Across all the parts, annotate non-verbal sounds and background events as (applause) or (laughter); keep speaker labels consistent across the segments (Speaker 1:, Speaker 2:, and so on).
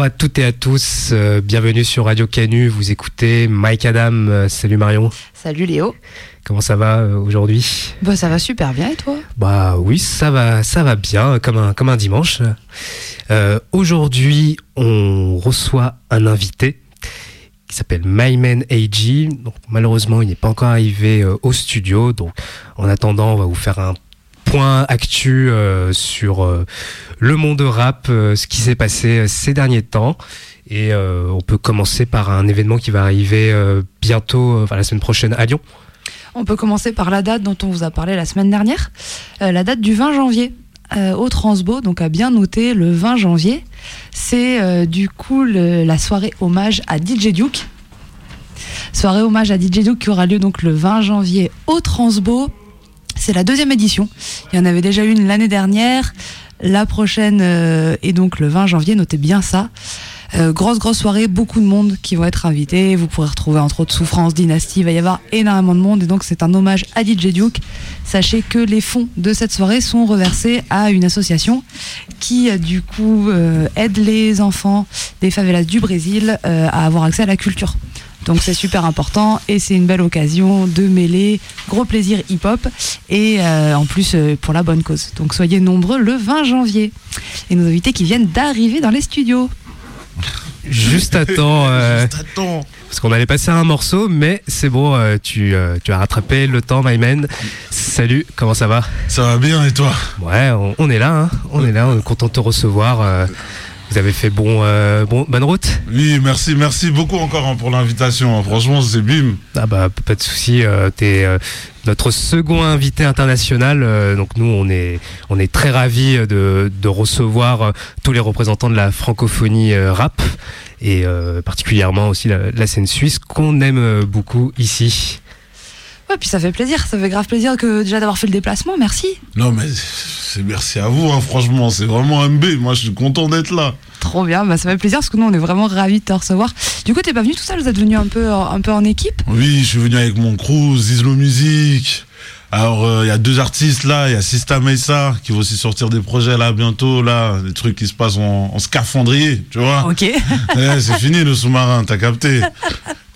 Speaker 1: Bonjour à toutes et à tous, euh, bienvenue sur Radio Canu, vous écoutez Mike Adam, euh, salut Marion.
Speaker 2: Salut Léo.
Speaker 1: Comment ça va euh, aujourd'hui?
Speaker 2: Bah ça va super bien et toi?
Speaker 1: Bah oui, ça va, ça va bien, comme un, comme un dimanche. aujourd'hui, on reçoit un invité qui s'appelle Myman AG. Donc malheureusement, il n'est pas encore arrivé au studio, donc en attendant, on va vous faire un point actu euh, sur euh, le monde rap, euh, ce qui s'est passé ces derniers temps. Et on peut commencer par un événement qui va arriver bientôt, la semaine prochaine à Lyon.
Speaker 2: On peut commencer par la date dont on vous a parlé la semaine dernière, la date du 20 janvier au Transbo, donc à bien noter le 20 janvier. C'est du coup la soirée hommage à DJ Duke. Soirée hommage à DJ Duke qui aura lieu donc le 20 janvier au Transbo c'est la deuxième édition. Il y en avait déjà une l'année dernière. La prochaine euh, est donc le 20 janvier, notez bien ça. Euh, grosse grosse soirée, beaucoup de monde qui vont être invités. Vous pourrez retrouver entre autres Souffrance, Dynastie, il va y avoir énormément de monde et donc c'est un hommage à DJ Duke. Sachez que les fonds de cette soirée sont reversés à une association qui euh, du coup aide les enfants des favelas du Brésil à avoir accès à la culture. Donc c'est super important et c'est une belle occasion de mêler gros plaisir hip-hop et euh, en plus euh, pour la bonne cause. Donc soyez nombreux le 20 janvier. Et nos invités qui viennent d'arriver dans les studios.
Speaker 1: Juste à temps. (laughs) Euh, parce qu'on allait passer un morceau, mais c'est bon, tu, tu, as rattrapé le temps, my man. Salut, comment ça va?
Speaker 3: Ça va bien et toi?
Speaker 1: Ouais, on, est là, hein. on est là, on est content de te recevoir. Vous avez fait bon, euh, bon bonne route
Speaker 3: Oui, merci, merci beaucoup encore hein, pour l'invitation. Franchement, c'est bim.
Speaker 1: Ah bah pas de souci. Euh, T'es euh, notre second invité international. Euh, donc nous, on est on est très ravis de, de recevoir tous les représentants de la francophonie rap et particulièrement aussi la, la scène suisse qu'on aime beaucoup ici.
Speaker 2: Ouais, puis ça fait plaisir, ça fait grave plaisir que déjà d'avoir fait le déplacement, merci.
Speaker 3: Non mais c'est merci à vous, hein, franchement, c'est vraiment un B, moi je suis content d'être là.
Speaker 2: Trop bien, bah, ça fait plaisir parce que nous on est vraiment ravis de te recevoir. Du coup t'es pas venu tout seul, vous êtes venu un peu, un peu en équipe?
Speaker 3: Oui, je suis venu avec mon crew, Zizlo Music. Alors il euh, y a deux artistes là, il y a Sista Mesa qui va aussi sortir des projets là bientôt, là, des trucs qui se passent en, scaphandrier, tu vois.
Speaker 2: Ok. (laughs)
Speaker 3: c'est fini le sous-marin, t'as capté. (laughs)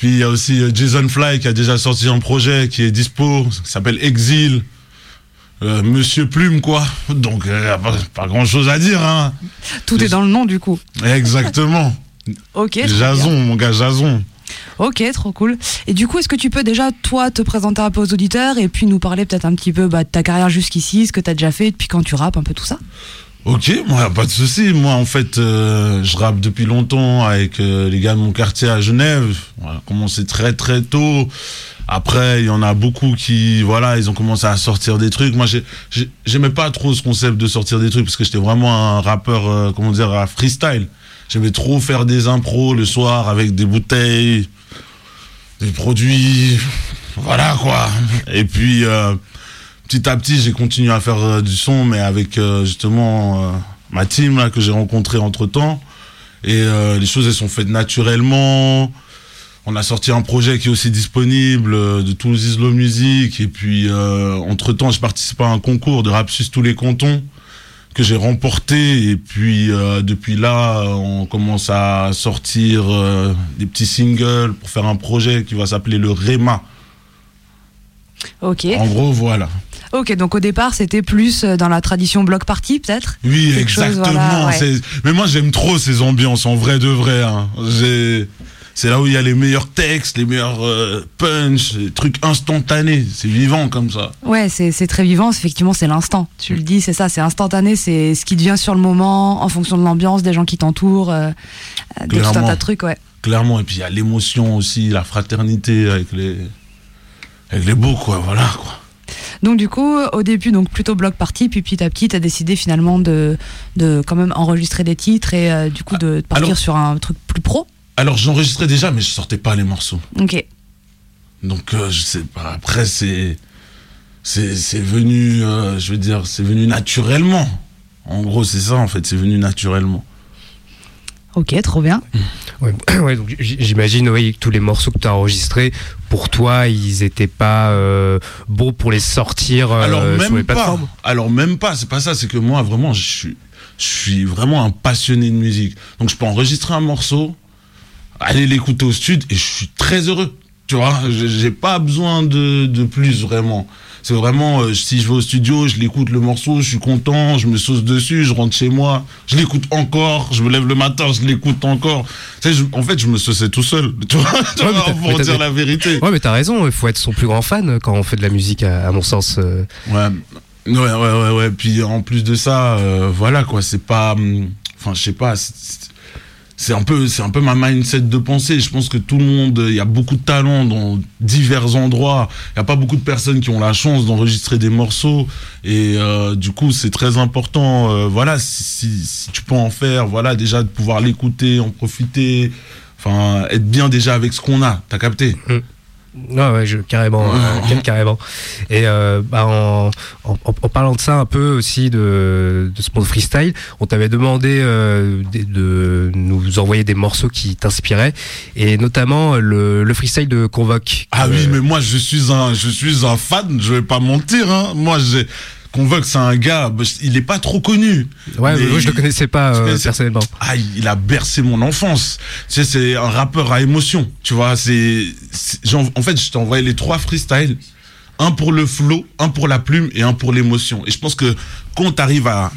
Speaker 3: Puis il y a aussi euh, Jason Fly qui a déjà sorti un projet qui est dispo, qui s'appelle Exil. Euh, Monsieur Plume, quoi. Donc, euh, pas, grand chose à dire, hein.
Speaker 2: Tout est dans le nom, du coup.
Speaker 3: Exactement. (laughs)
Speaker 2: ok.
Speaker 3: Jason, mon gars, Jason.
Speaker 2: Ok, trop cool. Et du coup, est-ce que tu peux déjà, toi, te présenter un peu aux auditeurs et puis nous parler peut-être un petit peu bah, de ta carrière jusqu'ici, ce que tu as déjà fait, depuis quand tu rappes, un peu tout ça?
Speaker 3: Ok, moi, pas de souci. Moi, en fait, euh, je rappe depuis longtemps avec euh, les gars de mon quartier à Genève. On a commencé très très tôt. Après, il y en a beaucoup qui, voilà, ils ont commencé à sortir des trucs. Moi, j'aimais pas trop ce concept de sortir des trucs parce que j'étais vraiment un rappeur, euh, comment dire, à freestyle. J'aimais trop faire des impros le soir avec des bouteilles, des produits, voilà quoi. Et puis petit à petit, j'ai continué à faire euh, du son, mais avec euh, justement euh, ma team là que j'ai rencontré entre temps. Et les choses elles sont faites naturellement. On a sorti un projet qui est aussi disponible de Toulouse Islo Music. Et puis entre temps, je participe à un concours de rap tous les cantons que j'ai remporté. Et puis depuis là, on commence à sortir des petits singles pour faire un projet qui va s'appeler le Réma.
Speaker 2: Ok.
Speaker 3: En gros, voilà.
Speaker 2: Ok, donc au départ, c'était plus euh, dans la tradition block party, peut-être?
Speaker 3: Oui, exactement. Mais moi, j'aime trop ces ambiances, en vrai de vrai. Hein. C'est là où il y a les meilleurs textes, les meilleurs euh, punch, les trucs instantanés. C'est vivant comme ça.
Speaker 2: Ouais, c'est très vivant. Effectivement, c'est l'instant. Tu le dis, c'est ça, c'est instantané. C'est ce qui devient sur le moment, en fonction de l'ambiance, des gens qui t'entourent, euh, tout un tas de trucs, ouais.
Speaker 3: Clairement. Et puis il y a l'émotion aussi, la fraternité avec les, avec les beaux, quoi. Voilà, quoi.
Speaker 2: Donc du coup, au début, donc plutôt bloc party, puis petit à petit, tu as décidé finalement de, de quand même enregistrer des titres et euh, du coup de partir sur un truc plus pro.
Speaker 3: Alors j'enregistrais déjà, mais je sortais pas les morceaux.
Speaker 2: Ok.
Speaker 3: Donc euh, je sais pas. Après c'est c'est venu, euh, je veux dire, c'est venu naturellement. En gros, c'est ça en fait, c'est venu naturellement.
Speaker 2: Ok, trop bien.
Speaker 1: Ouais, (clears throat) ouais, donc j- j'imagine oui, que tous les morceaux que tu as enregistrés, pour toi, ils étaient pas euh, bons pour les sortir euh,
Speaker 3: Alors
Speaker 1: sur les
Speaker 3: même pas. Alors même pas. C'est pas ça. C'est que moi vraiment, je suis, je suis vraiment un passionné de musique. Donc je peux enregistrer un morceau, aller l'écouter au studio et je suis très heureux. Tu vois, j'ai pas besoin de, de plus vraiment. C'est vraiment euh, si je vais au studio, je l'écoute le morceau, je suis content, je me sauce dessus, je rentre chez moi, je l'écoute encore, je me lève le matin, je l'écoute encore. Tu sais, je- en fait, je me sauçais tout seul. (laughs) Tu vois, tu
Speaker 1: Ouais, mais
Speaker 3: vois,
Speaker 1: t'as-
Speaker 3: pour dire la vérité.
Speaker 1: Ouais, mais t'as raison, il faut être son plus grand fan quand on fait de la musique, à, à mon sens. euh.
Speaker 3: Ouais, ouais, ouais, ouais, ouais. Puis en plus de ça, euh, voilà quoi, c'est pas, hum, enfin, je sais pas, c'est un peu, c'est un peu ma mindset de pensée. Je pense que tout le monde, il y a beaucoup de talents dans divers endroits. Il y a pas beaucoup de personnes qui ont la chance d'enregistrer des morceaux et euh, du coup, c'est très important. euh, voilà, si, si, si tu peux en faire, voilà, déjà de pouvoir l'écouter, en profiter. Enfin, être bien déjà avec ce qu'on a. T'as capté?
Speaker 1: Ouais, ouais, je, carrément, euh, carrément. Et euh, bah, en, en, en parlant de ça un peu aussi de, de ce monde freestyle, on t'avait demandé euh, de, de nous envoyer des morceaux qui t'inspiraient, et notamment le, le freestyle de Convoque.
Speaker 3: Ah oui, mais moi je suis un, je suis un fan. Je vais pas mentir. Hein. Moi, j'ai Convoque, c'est un gars. bah, Il est pas trop connu.
Speaker 1: Ouais,
Speaker 3: mais
Speaker 1: moi je le connaissais pas euh, personnellement.
Speaker 3: Ah, il a bercé mon enfance. Tu sais, c'est un rappeur à émotion. Tu vois, c'est, en fait, je t'ai envoyé les trois freestyles. Un pour le flow, un pour la plume et un pour l'émotion. Et je pense que quand t'arrives à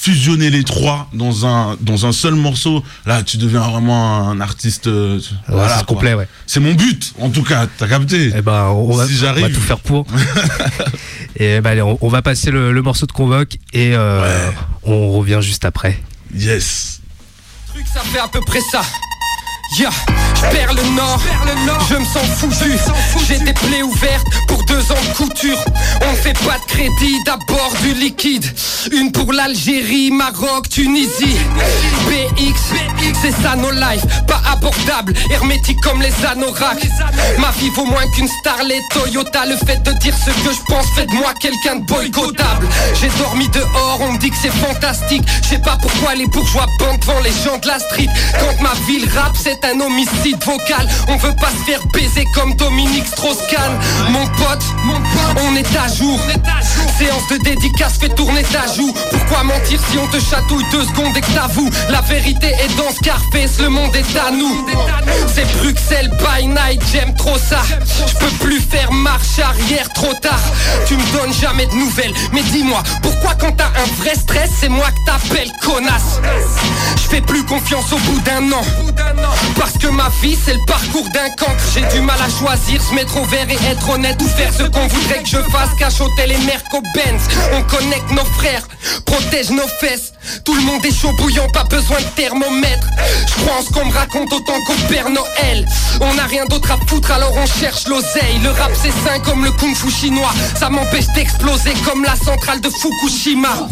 Speaker 3: fusionner les trois dans un dans un seul morceau, là, tu deviens vraiment un artiste. euh, voilà,
Speaker 1: complet, ouais.
Speaker 3: C'est mon but, en tout cas. T'as capté
Speaker 1: Eh ben, on va,
Speaker 3: Si
Speaker 1: on va
Speaker 3: j'arrive.
Speaker 1: tout faire pour. (laughs) et ben, allez, on, on va passer le, le morceau de Convoque et euh,
Speaker 3: Ouais.
Speaker 1: on revient juste après.
Speaker 3: Yes.
Speaker 4: truc, ça fait à peu près ça. Yeah, je le nord, je me sens foutu. J'ai des plaies ouvertes pour deux ans de couture. On fait pas de crédit, d'abord du liquide. Une pour l'Algérie, Maroc, Tunisie. BX, c'est ça nos life, pas abordable, hermétique comme les anoraks. Ma vie vaut moins qu'une Starlet Toyota. Le fait de dire ce que je pense fait de moi quelqu'un de boycottable. J'ai dormi dehors, on me dit que c'est fantastique. Je sais pas pourquoi les bourgeois bandent devant les gens de la street. Quand ma ville rappe, c'est un homicide vocal. On veut pas se faire baiser comme Dominique Strauss-Kahn. Mon pote, mon pote, on est à jour. Séance de dédicace fait tourner ta joue. Pourquoi mentir si on te chatouille deux secondes et que t'avoues La vérité est dans Scarface, le monde est à nous. C'est Bruxelles by night, j'aime trop ça. Je peux plus faire marche arrière trop tard. Tu me donnes jamais de nouvelles, mais dis-moi, pourquoi quand t'as un vrai stress, c'est moi que t'appelles connasse? Je fais plus confiance au bout d'un an. Parce que ma vie c'est le parcours d'un cancre. J'ai du mal à choisir, se mettre au vert et être honnête Ou faire ce qu'on voudrait que je fasse, cachoter les Merco Benz. On connecte nos frères, protège nos fesses Tout le monde est chaud bouillant, pas besoin de thermomètre. Je crois en ce qu'on me raconte autant qu'au Père Noël. On n'a rien d'autre à foutre alors on cherche l'oseille. Le rap c'est sain comme le kung fu chinois. Ça m'empêche d'exploser comme la centrale de Fukushima.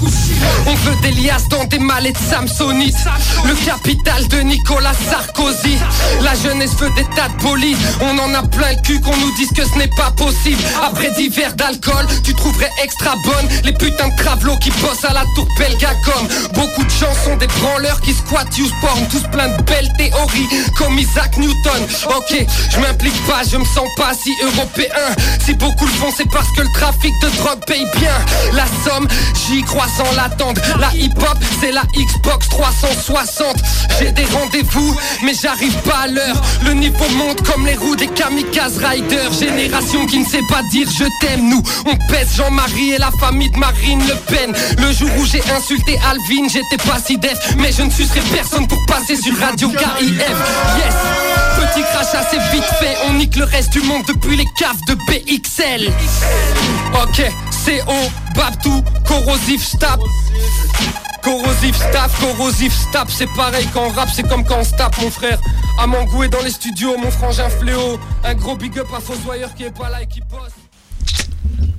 Speaker 4: On veut des liasses dans des mallettes Samsonite. Le capital de Nicolas Sarkozy. La jeunesse veut des tas de bolides On en a plein le cul qu'on nous dise que ce n'est pas possible. Après divers d'alcool Tu trouverais extra bonne Les putains de qui bossent à la tour Belgacom Beaucoup de gens sont des branleurs qui squattent YouSporn Tous plein de belles théories Comme Isaac Newton. Ok, je m'implique pas, je me sens pas si européen. Si beaucoup le font c'est parce que le trafic de drogue paye bien. La somme, j'y crois sans l'attendre. La hip-hop c'est la Xbox 360 J'ai des rendez-vous mais j'arrive pas à l'heure. Le niveau monte comme les roues des kamikaze riders. Génération qui ne sait pas dire je t'aime. Nous on pèse Jean-Marie et la famille de Marine Le Pen. Le jour où j'ai insulté Alvin j'étais pas si def Mais je ne sucerai personne pour passer sur Radio KIF Yes Petit crachat c'est vite fait On nique le reste du monde depuis les caves de BXL Ok CO Babtou Corrosif Stab Corrosif staff, corrosif stap, c'est pareil quand on rappe, c'est comme quand on se tape mon frère. À est dans les studios, mon frangin fléau. Un gros big up à Fossoyeur qui est pas là et qui bosse.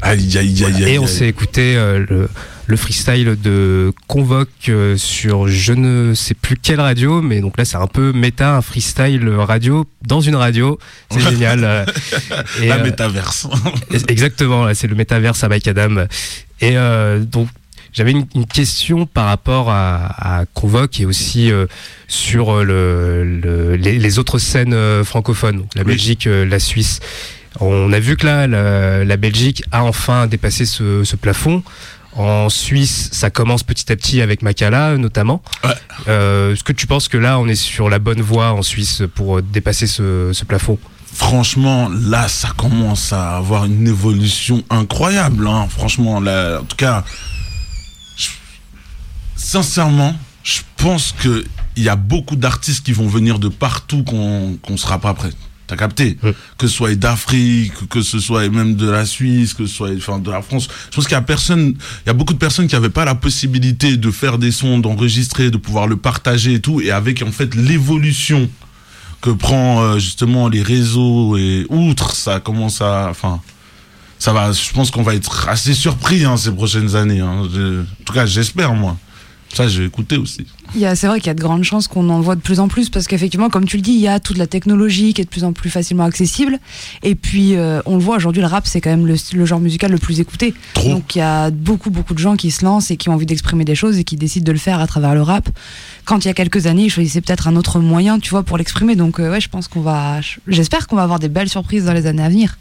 Speaker 3: Aïe, aïe, aïe, aïe.
Speaker 1: Et on s'est écouté euh, le, le freestyle de Convoque euh, sur je ne sais plus quelle radio, mais donc là c'est un peu méta, un freestyle radio dans une radio. C'est génial. (laughs) euh, et,
Speaker 3: La
Speaker 1: euh,
Speaker 3: métaverse.
Speaker 1: Exactement, c'est le métaverse à Mike Adam. Et euh, donc, J'avais une, une question par rapport à, à Convoque et aussi euh, sur le, le- les, les autres scènes euh, francophones, la
Speaker 3: Oui.
Speaker 1: Belgique, euh, la Suisse. On a vu que là, la, la Belgique a enfin dépassé ce, ce plafond. En Suisse, ça commence petit à petit avec Makala, notamment.
Speaker 3: Ouais.
Speaker 1: Euh, Est-ce que tu penses que là, on est sur la bonne voie en Suisse pour euh, dépasser ce, ce plafond?
Speaker 3: Franchement, là, ça commence à avoir une évolution incroyable. Hein. Franchement, là, en tout cas, je- sincèrement, je pense que il y a beaucoup d'artistes qui vont venir de partout qu'on qu'on sera pas prêt. T'as capté
Speaker 1: Ouais.
Speaker 3: Que ce soit d'Afrique, que ce soit même de la Suisse, que ce soit enfin, de la France. Je pense qu'il y a personne, il y a beaucoup de personnes qui n'avaient pas la possibilité de faire des sons, d'enregistrer, de pouvoir le partager et tout. Et avec en fait l'évolution que prend euh, justement les réseaux et outre, ça commence à, enfin, ça va. Je pense qu'on va être assez surpris hein, ces prochaines années. hein. Je- en tout cas, j'espère moi. Ça, j'ai écouté aussi.
Speaker 2: C'est vrai qu'il y a de grandes chances qu'on en voit de plus en plus parce qu'effectivement, comme tu le dis, il y a toute la technologie qui est de plus en plus facilement accessible. Et puis, euh, on le voit aujourd'hui, le rap, c'est quand même le, le genre musical le plus écouté.
Speaker 3: Trop.
Speaker 2: Donc, il y a beaucoup, beaucoup de gens qui se lancent et qui ont envie d'exprimer des choses et qui décident de le faire à travers le rap. Quand il y a quelques années, ils choisissaient peut-être un autre moyen, tu vois, pour l'exprimer. Donc, euh, ouais, je pense qu'on va. J'espère qu'on va avoir des belles surprises dans les années à venir.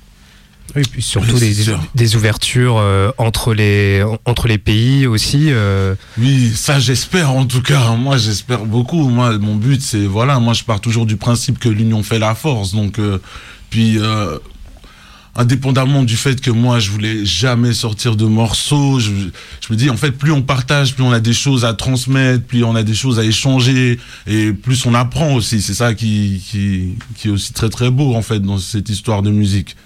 Speaker 1: Oui, puis surtout
Speaker 3: Oui,
Speaker 1: des, ouvertures euh, entre, les, entre les pays aussi. euh,
Speaker 3: Oui, ça j'espère en tout cas. Moi j'espère beaucoup. Moi mon but c'est voilà, moi je pars toujours du principe que l'union fait la force. Donc euh, puis indépendamment du fait que moi je voulais jamais sortir de morceaux, je, je me dis en fait plus on partage, plus on a des choses à transmettre, plus on a des choses à échanger et plus on apprend aussi. C'est ça qui, qui qui est aussi très très beau en fait dans cette histoire de musique.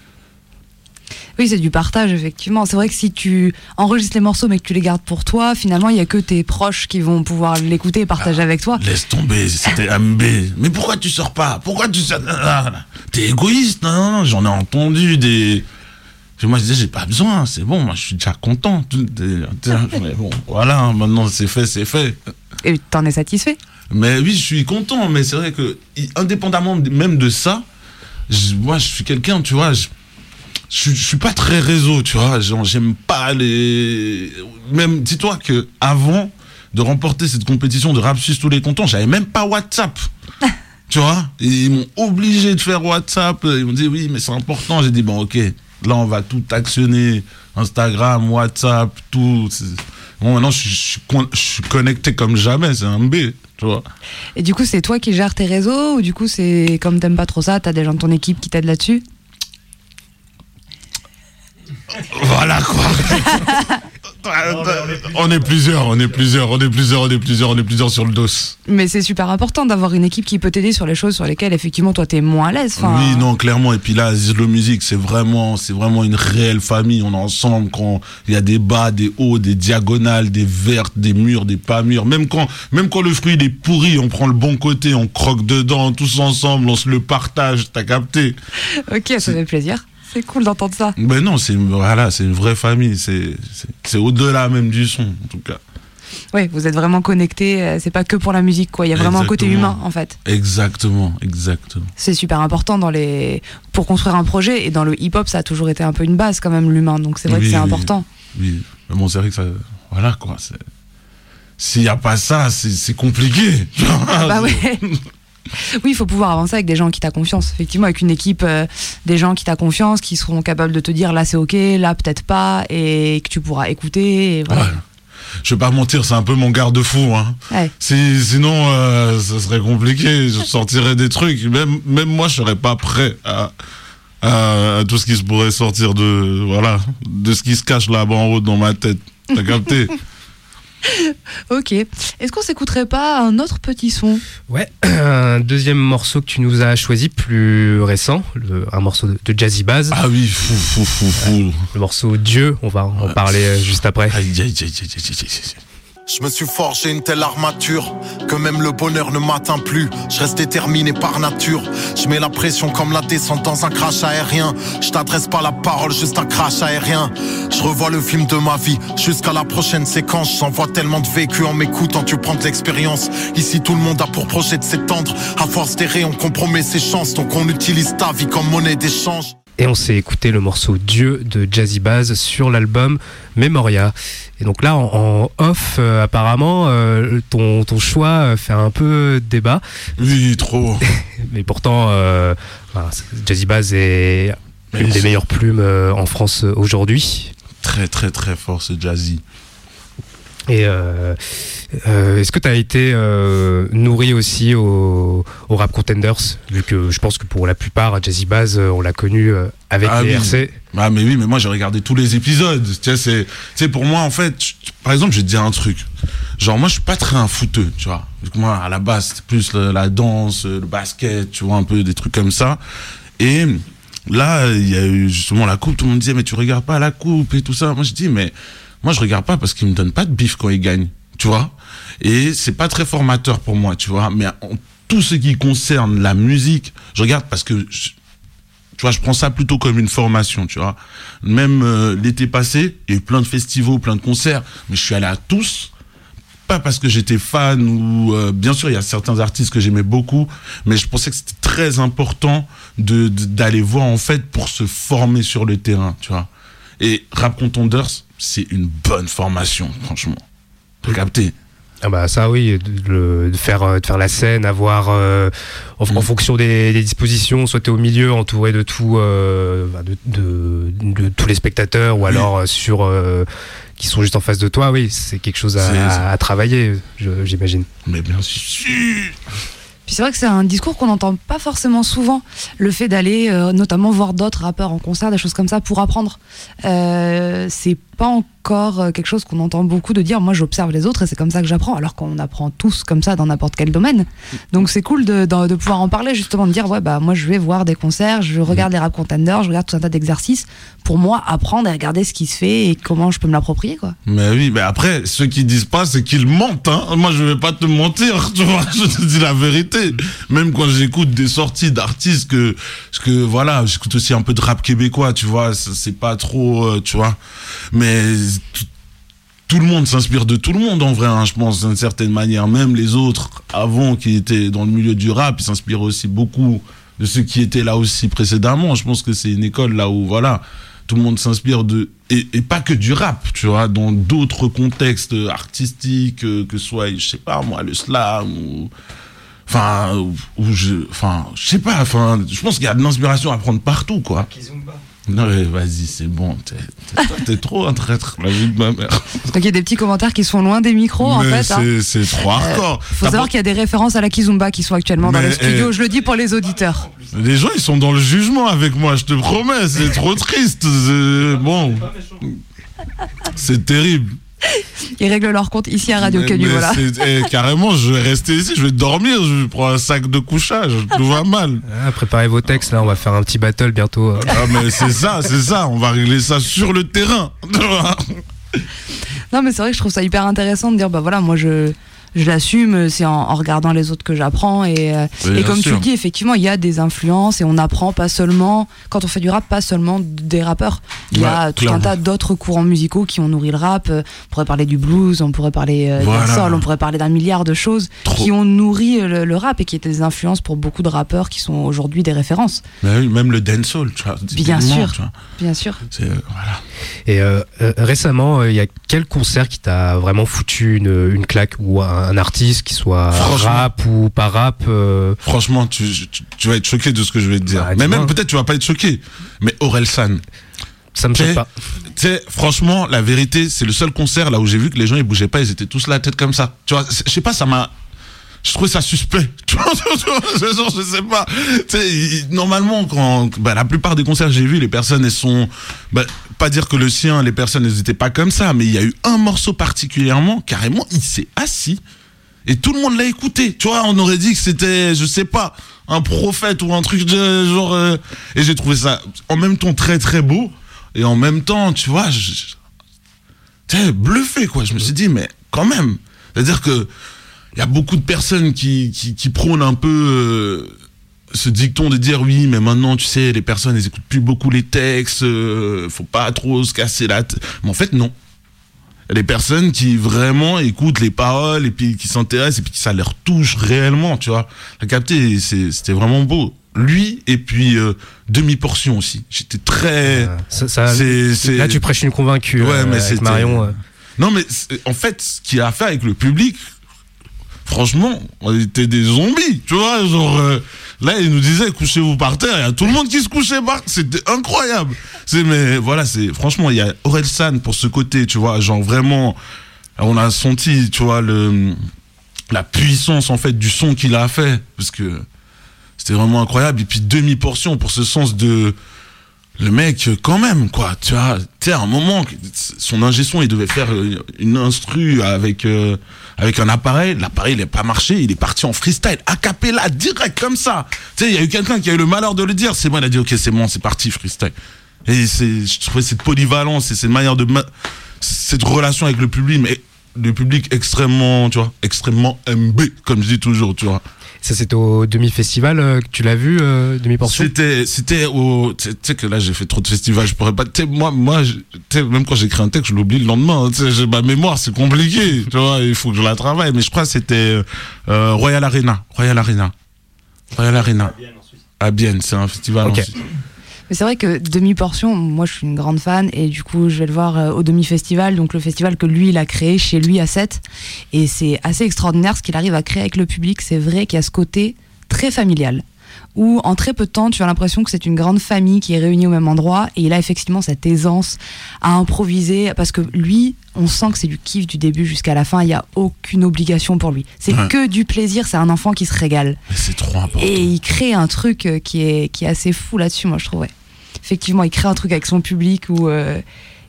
Speaker 2: Oui, c'est du partage, effectivement. C'est vrai que si tu enregistres les morceaux mais que tu les gardes pour toi, finalement, il y a que tes proches qui vont pouvoir l'écouter et partager avec toi.
Speaker 3: Laisse tomber, c'était MB. Mais pourquoi tu sors pas? Pourquoi tu sors Ah, T'es égoïste? Non, non, non, j'en ai entendu des. Moi je disais j'ai pas besoin, c'est bon, moi je suis déjà content. (laughs) Mais bon, voilà, hein, maintenant c'est fait, c'est fait.
Speaker 2: Et t'en es satisfait?
Speaker 3: Mais oui, je suis content, mais c'est vrai que, indépendamment même de ça, je- moi, je suis quelqu'un, tu vois, je, je, je suis pas très réseau, tu vois, genre, j'aime pas les... Même, dis-toi que avant de remporter cette compétition de rap suisse tous les cantons, j'avais même pas WhatsApp. (laughs) tu vois, ils m'ont obligé de faire WhatsApp, ils m'ont dit oui, mais c'est important, j'ai dit bon, ok, là, on va tout actionner, Instagram, WhatsApp, tout... Bon, maintenant, je suis connecté comme jamais, c'est un B, tu vois.
Speaker 2: Et du coup, c'est toi qui gères tes réseaux ou du coup, c'est comme t'aimes pas trop ça, t'as des gens de ton équipe qui t'aident là-dessus?
Speaker 3: Voilà quoi. on est plusieurs, on est plusieurs, on est plusieurs, on est plusieurs, on est plusieurs sur le dos.
Speaker 2: Mais c'est super important d'avoir une équipe qui peut t'aider sur les choses sur lesquelles, effectivement, toi, t'es moins à l'aise. Enfin,
Speaker 3: Oui, non, clairement. Et puis là, Zizlo Music, c'est vraiment, c'est vraiment une réelle famille. On est ensemble quand il y a des bas, des hauts, des diagonales, des vertes, des murs, des pas mûrs. Même quand, même quand le fruit il est pourri, on prend le bon côté, on croque dedans, tous ensemble, on se le partage. T'as capté?
Speaker 2: Ok, ça fait plaisir. C'est cool d'entendre ça.
Speaker 3: Ben non, c'est voilà, c'est une vraie famille. C'est, au-delà même du son, en tout cas.
Speaker 2: Oui, vous êtes vraiment connectés. euh, C'est pas que pour la musique, quoi. Il y a vraiment un côté humain, en fait.
Speaker 3: Exactement, exactement.
Speaker 2: C'est super important dans les pour construire un projet. Et dans le hip-hop, ça a toujours été un peu une base, quand même, l'humain. Donc c'est vrai
Speaker 3: Oui,
Speaker 2: que c'est
Speaker 3: oui.
Speaker 2: important.
Speaker 3: Oui, mais bon, c'est vrai que ça. Voilà, quoi. S'il n'y a pas ça, c'est c'est compliqué.
Speaker 2: Ah (laughs) bah ouais. Oui, il faut pouvoir avancer avec des gens qui t'as confiance. Effectivement, avec une équipe, euh, des gens qui t'as confiance, qui seront capables de te dire là c'est ok, là peut-être pas, et que tu pourras écouter. Et voilà.
Speaker 3: Ouais. Je vais pas mentir, c'est un peu mon garde-fou. Hein.
Speaker 2: Ouais.
Speaker 3: Si, sinon, euh, ça serait compliqué. Je sortirais des trucs. Même, même moi, je serais pas prêt à, à, à tout ce qui se pourrait sortir de, voilà, de ce qui se cache là-bas en haut dans ma tête. T'as capté? (laughs) (laughs)
Speaker 2: Ok. Est-ce qu'on s'écouterait pas un autre petit son?
Speaker 1: Ouais, (clears throat) un deuxième morceau que tu nous as choisi, plus récent, le- un morceau de, de Jazzy Bass,
Speaker 3: Ah oui, fou, fou, fou, fou.
Speaker 1: le morceau Dieu, on va en
Speaker 3: Ouais.
Speaker 1: parler euh, juste après.
Speaker 3: Aïe, aïe, aïe,
Speaker 5: Je me suis forgé une telle armature que même le bonheur ne m'atteint plus. Je reste déterminé par nature. Je mets la pression comme la descente dans un crash aérien. Je t'adresse pas la parole, juste un crash aérien. Je revois le film de ma vie jusqu'à la prochaine séquence. J'envoie tellement de vécu en m'écoutant, tu prends de l'expérience. Ici, tout le monde a pour projet de s'étendre. À force d'errer, on compromet ses chances, donc on utilise ta vie comme monnaie d'échange.
Speaker 1: Et on s'est écouté le morceau Dieu de Jazzy Baz sur l'album Memoria. Et donc là, en, en off, euh, apparemment, euh, ton, ton choix euh, fait un peu débat.
Speaker 3: Oui, trop. (laughs)
Speaker 1: Mais pourtant, euh, voilà, c'est- Jazzy Baz est
Speaker 3: Mais
Speaker 1: une des meilleures plumes en France aujourd'hui.
Speaker 3: Très, très, très fort, ce jazzy.
Speaker 1: Et euh, euh, est-ce que tu as été euh, nourri aussi au, au Rap Contenders? Vu que je pense que pour la plupart, Jazzy Baz, euh, on l'a connu avec
Speaker 3: Ah
Speaker 1: les
Speaker 3: oui. Ah mais oui, mais moi j'ai regardé tous les épisodes. Tu sais, c'est, pour moi en fait, je- par exemple, je vais te dire un truc. Genre moi je suis pas très un footeux, tu vois. Moi à la base c'était plus le- la danse, le basket, tu vois un peu des trucs comme ça. Et là il y a eu justement la coupe, tout le monde disait mais tu regardes pas la coupe et tout ça. Moi je dis mais moi je regarde pas parce qu'ils me donnent pas de bif quand ils gagnent, tu vois. Et c'est pas très formateur pour moi, tu vois. Mais en tout ce qui concerne la musique, je regarde parce que tu vois, je prends ça plutôt comme une formation, tu vois. Même euh, l'été passé, il y a eu plein de festivals, plein de concerts, mais je suis allé à tous, pas parce que j'étais fan ou euh, bien sûr il y a certains artistes que j'aimais beaucoup, mais je pensais que c'était très important de- d'aller voir en fait pour se former sur le terrain, tu vois. Et Rap Contenders, c'est une bonne formation, franchement. T'as capté
Speaker 1: Ah bah ça oui, de, le- de faire, euh, de faire la scène, avoir euh, en, en
Speaker 3: Mm.
Speaker 1: fonction des, des dispositions, soit t'es au milieu, entouré de tout, euh, bah, de, de- de tous les spectateurs, ou alors sur euh, qui sont juste en face de toi, oui, c'est quelque chose à, à- à travailler, j'imagine.
Speaker 3: Mais bien sûr.
Speaker 2: C'est vrai que c'est un discours qu'on n'entend pas forcément souvent, le fait d'aller euh, notamment voir d'autres rappeurs en concert, des choses comme ça, pour apprendre. Euh, c'est pas encore euh, quelque chose qu'on entend beaucoup de dire, moi j'observe les autres et c'est comme ça que j'apprends, alors qu'on apprend tous comme ça dans n'importe quel domaine. Donc c'est cool de, pouvoir en parler, justement, de dire, ouais, bah moi je vais voir des concerts, je regarde les rap contenders, je regarde tout un tas d'exercices, pour moi apprendre et regarder ce qui se fait et comment je peux me l'approprier, quoi.
Speaker 3: Mais oui, mais après, ceux qui disent pas, c'est qu'ils mentent. Hein. Moi, je vais pas te mentir, (laughs) tu vois. Je te dis la vérité. Même quand j'écoute des sorties d'artistes que, que voilà, j'écoute aussi un peu de rap québécois, tu vois. C'est pas trop, euh, tu vois. Mais tout, le monde s'inspire de tout le monde en vrai, hein, je pense d'une certaine manière. Même les autres avant qui étaient dans le milieu du rap, ils s'inspirent aussi beaucoup de ceux qui étaient là aussi précédemment. Je pense que c'est une école là où voilà, tout le monde s'inspire de et, pas que du rap, tu vois, dans d'autres contextes artistiques, euh, que ce soit, je sais pas moi, le slam ou enfin ou je enfin je sais pas, enfin je pense qu'il y a de l'inspiration à prendre partout quoi. Non mais vas-y, c'est bon, t'es trop un traître, la vie de ma mère.
Speaker 2: Donc il y a des petits commentaires qui sont loin des micros, en fait. hein.
Speaker 3: c'est trop hardcore.
Speaker 2: Faut
Speaker 3: T'as
Speaker 2: savoir qu'il y a des références à la Kizumba qui sont actuellement dans le studio.
Speaker 3: eh,
Speaker 2: Je le dis pour les auditeurs.
Speaker 3: Les gens, ils sont dans le jugement avec moi, je te promets, c'est trop triste. Bon, c'est terrible.
Speaker 2: Ils règlent leur compte ici à Radio Canu,
Speaker 3: mais
Speaker 2: voilà.
Speaker 3: eh, carrément, je vais rester ici, je vais dormir, je prends un sac de couchage, tout va mal.
Speaker 1: Ah, préparez vos textes, là, on va faire un petit battle bientôt. euh.
Speaker 3: Ah, mais c'est ça, c'est ça, on va régler ça sur le terrain.
Speaker 2: Non, mais c'est vrai que je trouve ça hyper intéressant de dire, bah voilà, moi je. Je l'assume, c'est en, en regardant les autres que j'apprends et, euh, et comme tu le dis, effectivement, il y a des influences et on apprend pas seulement, quand on fait du rap, pas seulement des rappeurs. Il y a tout un tas d'autres courants musicaux qui ont nourri le rap. Euh, On pourrait parler du blues, on pourrait parler euh,
Speaker 3: Voilà.
Speaker 2: on pourrait parler d'un milliard de choses
Speaker 3: Trop.
Speaker 2: qui ont nourri le, le rap et qui étaient des influences pour beaucoup de rappeurs qui sont aujourd'hui des références,
Speaker 3: même le dancehall, tu vois.
Speaker 2: Bien sûr.
Speaker 3: tu vois.
Speaker 2: bien sûr.
Speaker 3: Euh, voilà.
Speaker 1: Et euh, euh, récemment, euh, il y a quel concert qui t'a vraiment foutu une, une claque ou un, un artiste qui soit rap ou pas rap euh,
Speaker 3: Franchement, tu, tu, tu vas être choqué de ce que je vais te dire.
Speaker 1: Bah,
Speaker 3: mais même peut-être tu vas pas être choqué. Mais Aurel San,
Speaker 1: Ça me choque pas.
Speaker 3: Tu sais, franchement, la vérité, c'est le seul concert là où j'ai vu que les gens ils bougeaient pas, ils étaient tous là, tête comme ça. Tu vois, je sais pas, ça m'a. Je trouvais ça suspect. (laughs) Je, sais pas. Tu sais, il- normalement, quand bah, la plupart des concerts que j'ai vus, les personnes elles sont. Bah, pas dire que le sien, les personnes elles étaient pas comme ça, mais il y a eu un morceau particulièrement, carrément, il s'est assis. Et tout le monde l'a écouté. Tu vois, on aurait dit que c'était, je sais pas, un prophète ou un truc de genre. euh, et j'ai trouvé ça en même temps très très beau. Et en même temps, tu vois, je, bluffé quoi. Je me suis dit, mais quand même. C'est-à-dire que il y a beaucoup de personnes qui, qui, qui prônent un peu euh, ce dicton de dire oui, mais maintenant, tu sais, les personnes, elles écoutent plus beaucoup les textes, euh, faut pas trop se casser la tête. Mais en fait, non. Des personnes qui vraiment écoutent les paroles et puis qui s'intéressent et puis que ça leur touche réellement, tu vois. T'as capté, c'était vraiment beau. lui et puis euh, demi portion aussi. J'étais très.
Speaker 1: Euh, ça- là, tu prêches une convaincue.
Speaker 3: Ouais,
Speaker 1: euh,
Speaker 3: mais
Speaker 1: avec
Speaker 3: c'était-
Speaker 1: Marion. euh.
Speaker 3: Non, mais en fait, ce qu'il a à faire avec le public, franchement, on était des zombies, tu vois. Genre, euh, là, il nous disait, couchez-vous par terre, il y a tout le monde qui se couchait par C'était incroyable. C'est, mais voilà, c'est, franchement, il y a Aurel San pour ce côté, tu vois. Genre, vraiment, on a senti, tu vois, le, la puissance, en fait, du son qu'il a fait. Parce que c'était vraiment incroyable. Et puis, demi-portion pour ce sens de, le mec, quand même, quoi, tu vois, tu sais, à un moment, son ingé son, il devait faire une instru avec, euh, avec un appareil, l'appareil, il n'a pas marché, il est parti en freestyle, a cappella, direct, comme ça. Tu sais, il y a eu quelqu'un qui a eu le malheur de le dire, c'est moi, il a dit, ok, c'est bon, c'est parti, freestyle. Et c'est, je trouvais cette polyvalence et cette manière de, ma- cette relation avec le public, mais le public extrêmement, tu vois, extrêmement MB, comme je dis toujours, tu vois.
Speaker 1: Ça, c'était au demi-festival euh, que tu l'as vu, euh, demi-portion?
Speaker 3: C'était, c'était au, tu sais- que là j'ai fait trop de festivals, je pourrais pas, tu sais, moi, moi, je- tu sais, même quand j'écris un texte, je l'oublie le lendemain, hein, ma mémoire, c'est compliqué, (laughs) tu vois, il faut que je la travaille, mais je crois que c'était, euh, Royal Arena, Royal Arena, Royal Arena. À Bienne, c'est un festival en Suisse.
Speaker 2: Mais c'est vrai que demi-portion, moi je suis une grande fan et du coup je vais le voir euh, au demi-festival, donc le festival que lui il a créé chez lui à 7. Et c'est assez extraordinaire ce qu'il arrive à créer avec le public. C'est vrai qu'il y a ce côté très familial où en très peu de temps tu as l'impression que c'est une grande famille qui est réunie au même endroit et il a effectivement cette aisance à improviser parce que lui on sent que c'est du kiff du début jusqu'à la fin il n'y a aucune obligation pour lui c'est
Speaker 3: Ouais.
Speaker 2: que du plaisir c'est un enfant qui se régale
Speaker 3: c'est trop important.
Speaker 2: et il crée un truc euh, qui est, qui est assez fou là-dessus, moi, je trouve. ouais. Effectivement, il crée un truc avec son public où euh,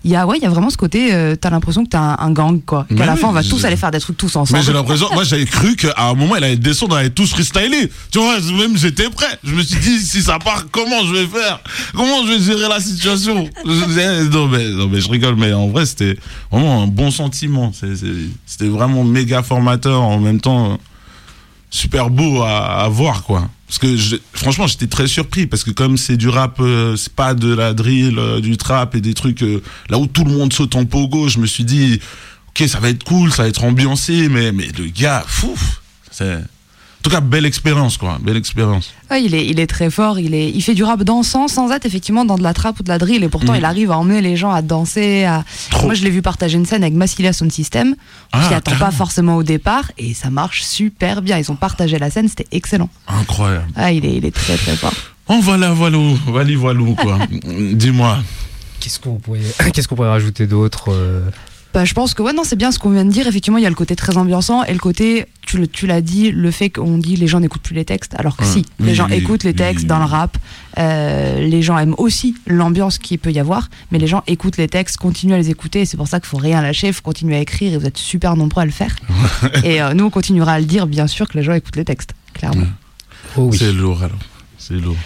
Speaker 2: il y, a, ouais, il y a vraiment ce côté, euh, t'as l'impression que t'as un, un gang, quoi. Qu'à
Speaker 3: Mais
Speaker 2: la fin, on va tous aller faire des trucs tous
Speaker 3: Mais
Speaker 2: ensemble.
Speaker 3: j'ai l'impression, moi j'avais cru qu'à un moment il allait descendre, on allait tous freestyler. Tu vois, même j'étais prêt. Je me suis dit, si ça part, comment je vais faire? Comment je vais gérer la situation? Je disais, non, mais, non mais je rigole, mais en vrai c'était vraiment un bon sentiment. C'était vraiment méga formateur, en même temps super beau à, à voir quoi. Parce que je- franchement j'étais très surpris parce que comme c'est du rap, euh, c'est pas de la drill, euh, du trap et des trucs euh, là où tout le monde saute en pogo, je me suis dit ok ça va être cool, ça va être ambiancé, mais mais le gars, fou, c'est tout cas belle expérience quoi, belle expérience.
Speaker 2: Ouais, il, est, il est très fort, il, est, il fait du rap dansant sans être effectivement dans de la trap ou de la drill. Et pourtant,
Speaker 3: Mhm.
Speaker 2: il arrive à emmener les gens à danser. À... Moi, je l'ai vu partager une scène avec Massilia Sound System. On
Speaker 3: Ah,
Speaker 2: s'y attend pas forcément au départ. Et ça marche super bien. Ils ont partagé la scène, c'était excellent.
Speaker 3: Incroyable.
Speaker 2: Ah, il est, il est très très fort.
Speaker 3: Oh voilà voilà, voilà voilà quoi. (laughs) Dis-moi.
Speaker 1: Qu'est-ce qu'on pourrait, (laughs) qu'est-ce qu'on pourrait rajouter d'autre euh,
Speaker 2: Bah, je pense que ouais, non, c'est bien ce qu'on vient de dire. Effectivement, il y a le côté très ambiançant et le côté, tu, le- tu l'as dit, le fait qu'on dit les gens n'écoutent plus les textes, alors que
Speaker 3: Ouais.
Speaker 2: si, les
Speaker 3: Oui,
Speaker 2: gens
Speaker 3: oui,
Speaker 2: écoutent les textes
Speaker 3: oui,
Speaker 2: dans le rap. euh, les gens aiment aussi l'ambiance qu'il peut y avoir, mais les gens écoutent les textes, continuent à les écouter. Et c'est pour ça qu'il faut rien lâcher, il faut continuer à écrire et vous êtes super nombreux à le faire. (laughs) et euh, nous, on continuera à le dire, bien sûr, que les gens écoutent les textes, clairement.
Speaker 1: Oh oui.
Speaker 3: C'est lourd alors. C'est lourd.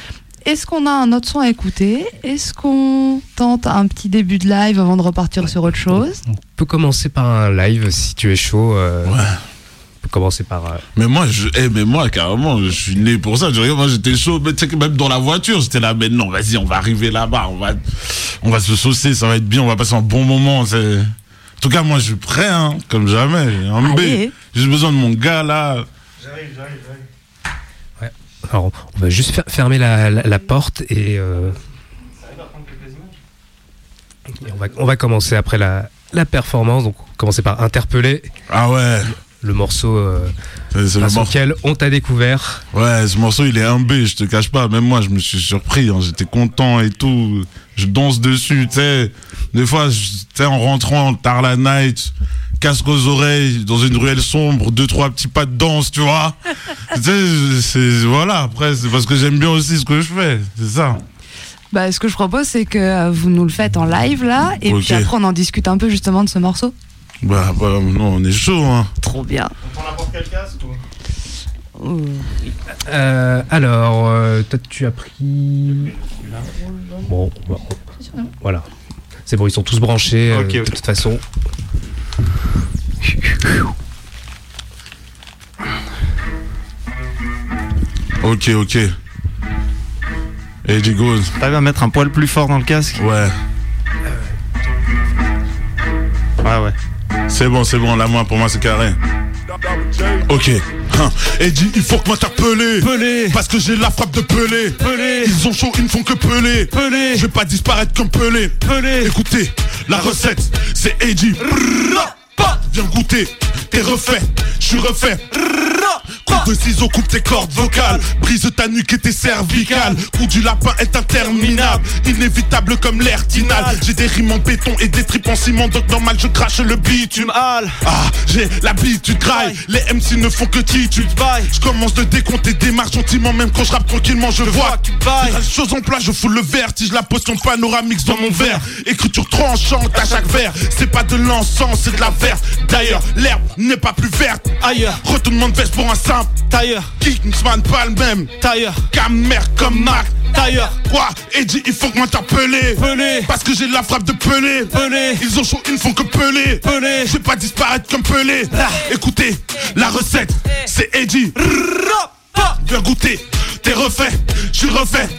Speaker 2: Est-ce qu'on a un autre son à écouter? Est-ce qu'on tente un petit début de live avant de repartir sur autre chose?
Speaker 1: On peut commencer par un live si tu es chaud. euh,
Speaker 3: Ouais.
Speaker 1: On peut commencer par. euh,
Speaker 3: Mais moi, je, eh, mais moi, carrément, je suis né pour ça. Je regarde, moi, j'étais chaud. Mais tu sais que même dans la voiture, j'étais là, mais non, vas-y, on va arriver là-bas. On va, on va se saucer, ça va être bien. On va passer un bon moment. C'est, en tout cas, moi, je suis prêt, hein, comme jamais. Un B.
Speaker 2: Allez.
Speaker 3: J'ai besoin de mon gars, là.
Speaker 1: Alors, on va juste fer- fermer la, la- la porte et. euh, et on, va, on va commencer après la, la performance. Donc, commencer par interpeller
Speaker 3: Ah ouais.
Speaker 1: le morceau euh,
Speaker 3: C'est, c'est le
Speaker 1: grâce
Speaker 3: morceau.
Speaker 1: auquel on t'a découvert.
Speaker 3: Ouais, ce morceau, il est un B, je te cache pas. Même moi, je me suis surpris. hein. J'étais content et tout. Je danse dessus, tu sais. Des fois, je- tu sais, en rentrant tard la night, casque aux oreilles, dans une ruelle sombre, deux, trois petits pas de danse, tu vois. (laughs) c'est, voilà. Après, c'est parce que j'aime bien aussi ce que je fais. C'est ça.
Speaker 2: Bah, ce que je propose, c'est que euh, vous nous le faites en live là, et puis après on en discute un peu justement de ce morceau.
Speaker 3: Bah, bah, non, on est chaud, hein.
Speaker 2: Trop bien.
Speaker 1: Euh, alors, euh, toi, tu as pris. Bon, on va- voilà. C'est bon, ils sont tous branchés euh, de toute façon.
Speaker 3: Ok, ok. Et du go.
Speaker 6: T'arrives à mettre un poil plus fort dans le casque
Speaker 3: Ouais.
Speaker 6: Ouais, ouais.
Speaker 3: C'est bon, c'est bon. Là, moi, pour moi, c'est carré. Ok. Hein. Eddie, il faut que m'interpeller. Pelé. Parce que j'ai la frappe de Pelé. Pelé. Ils ont chaud, ils ne font que Pelé. Pelé. Je vais pas disparaître comme Pelé. Pelé. Écoutez, la recette, c'est Eddie. Viens goûter, t'es refait, je suis refait. Coup de ciseaux coupe tes cordes vocales. Brise ta nuque et tes cervicales. Coup du lapin est interminable. Inévitable comme l'air tinal. J'ai des rimes en béton et des tripes en ciment. Donc normal je crache le bitume. Ah j'ai l'habitude graille. Les MC ne font que titude Je commence de décompter des marches gentiment. Même quand je rappe tranquillement je vois chose en place je fous le vertige La potion panoramique dans mon verre. Écriture tranchante à chaque verre C'est pas de l'encens c'est de la verse. D'ailleurs l'herbe n'est pas plus verte.
Speaker 7: Ailleurs.
Speaker 3: Retournement de veste pour un simple
Speaker 7: Tailleur.
Speaker 3: Kingsman pas le même
Speaker 7: Tailleur.
Speaker 3: Camer comme Mac
Speaker 7: Tailleur.
Speaker 3: Quoi Eddie il faut que m'interpeller
Speaker 7: Pelé.
Speaker 3: Parce que j'ai la frappe de Pelé
Speaker 7: Pelé.
Speaker 3: Ils ont chaud ils ne font que Pelé
Speaker 7: Pelé.
Speaker 3: Je vais pas disparaître comme Pelé Écoutez la recette C'est Eddie Viens goûter T'es refait, je suis refait.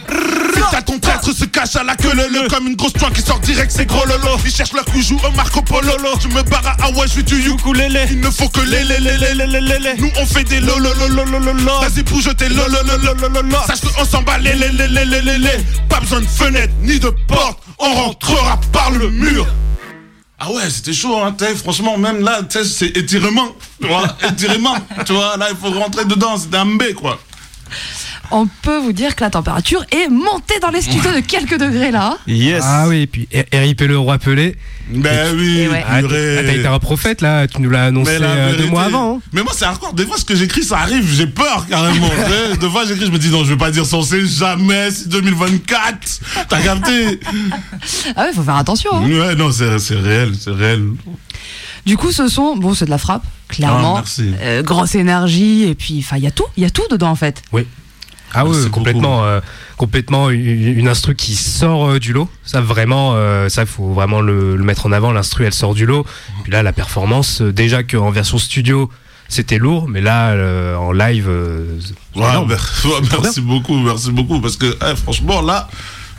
Speaker 3: Vital ton traître se cache à la queue le le Comme une grosse pointe qui sort direct, c'est gros lolo. Ils cherchent leur coup, joue au Marco Polo. Je me barre à Hawaii, je suis du ukulélé. Il ne faut que les les les les les les les Nous on fait des lolo Vas-y bouge tes lolo Sache qu'on s'en bat les les les les les les Pas besoin de fenêtre ni de porte. On rentrera par le mur. Ah ouais, c'était chaud, hein, franchement, même là, c'est étirement, tu vois, étirement, tu vois, là, il faut rentrer dedans, c'est un B, quoi.
Speaker 2: On peut vous dire que la température est montée dans les studios de quelques degrés là.
Speaker 7: Yes.
Speaker 1: Ah oui, et puis RIP le roi Pelé.
Speaker 3: Ben oui,
Speaker 2: ouais.
Speaker 1: Ah, t'as été un prophète là, tu nous l'as annoncé
Speaker 3: la
Speaker 1: euh, deux mois avant. hein.
Speaker 3: Mais moi, c'est hardcore. Des fois, ce que j'écris, ça arrive, j'ai peur carrément. (laughs) Des fois, j'écris, je me dis, non, je vais pas dire censé jamais, c'est 2024. T'as capté?
Speaker 2: Ah ouais, faut faire attention. hein.
Speaker 3: Ouais, non, c'est réel, c'est réel.
Speaker 2: Du coup, ce son, bon, c'est de la frappe, clairement.
Speaker 3: Ah, merci.
Speaker 2: Euh, grosse énergie, et puis, enfin, il y a tout, il y a tout dedans en fait.
Speaker 1: Ah oui,
Speaker 3: Merci
Speaker 1: complètement, euh, complètement une, une instru qui sort euh, du lot. Ça vraiment, euh, ça faut vraiment le, le mettre en avant. L'instru, elle sort du lot. Puis là, la performance, euh, déjà qu'en version studio, c'était lourd, mais là, euh, en live, euh, c'est
Speaker 3: Ouais, (laughs) ouais, merci beaucoup, merci beaucoup. Parce que, eh, franchement, là,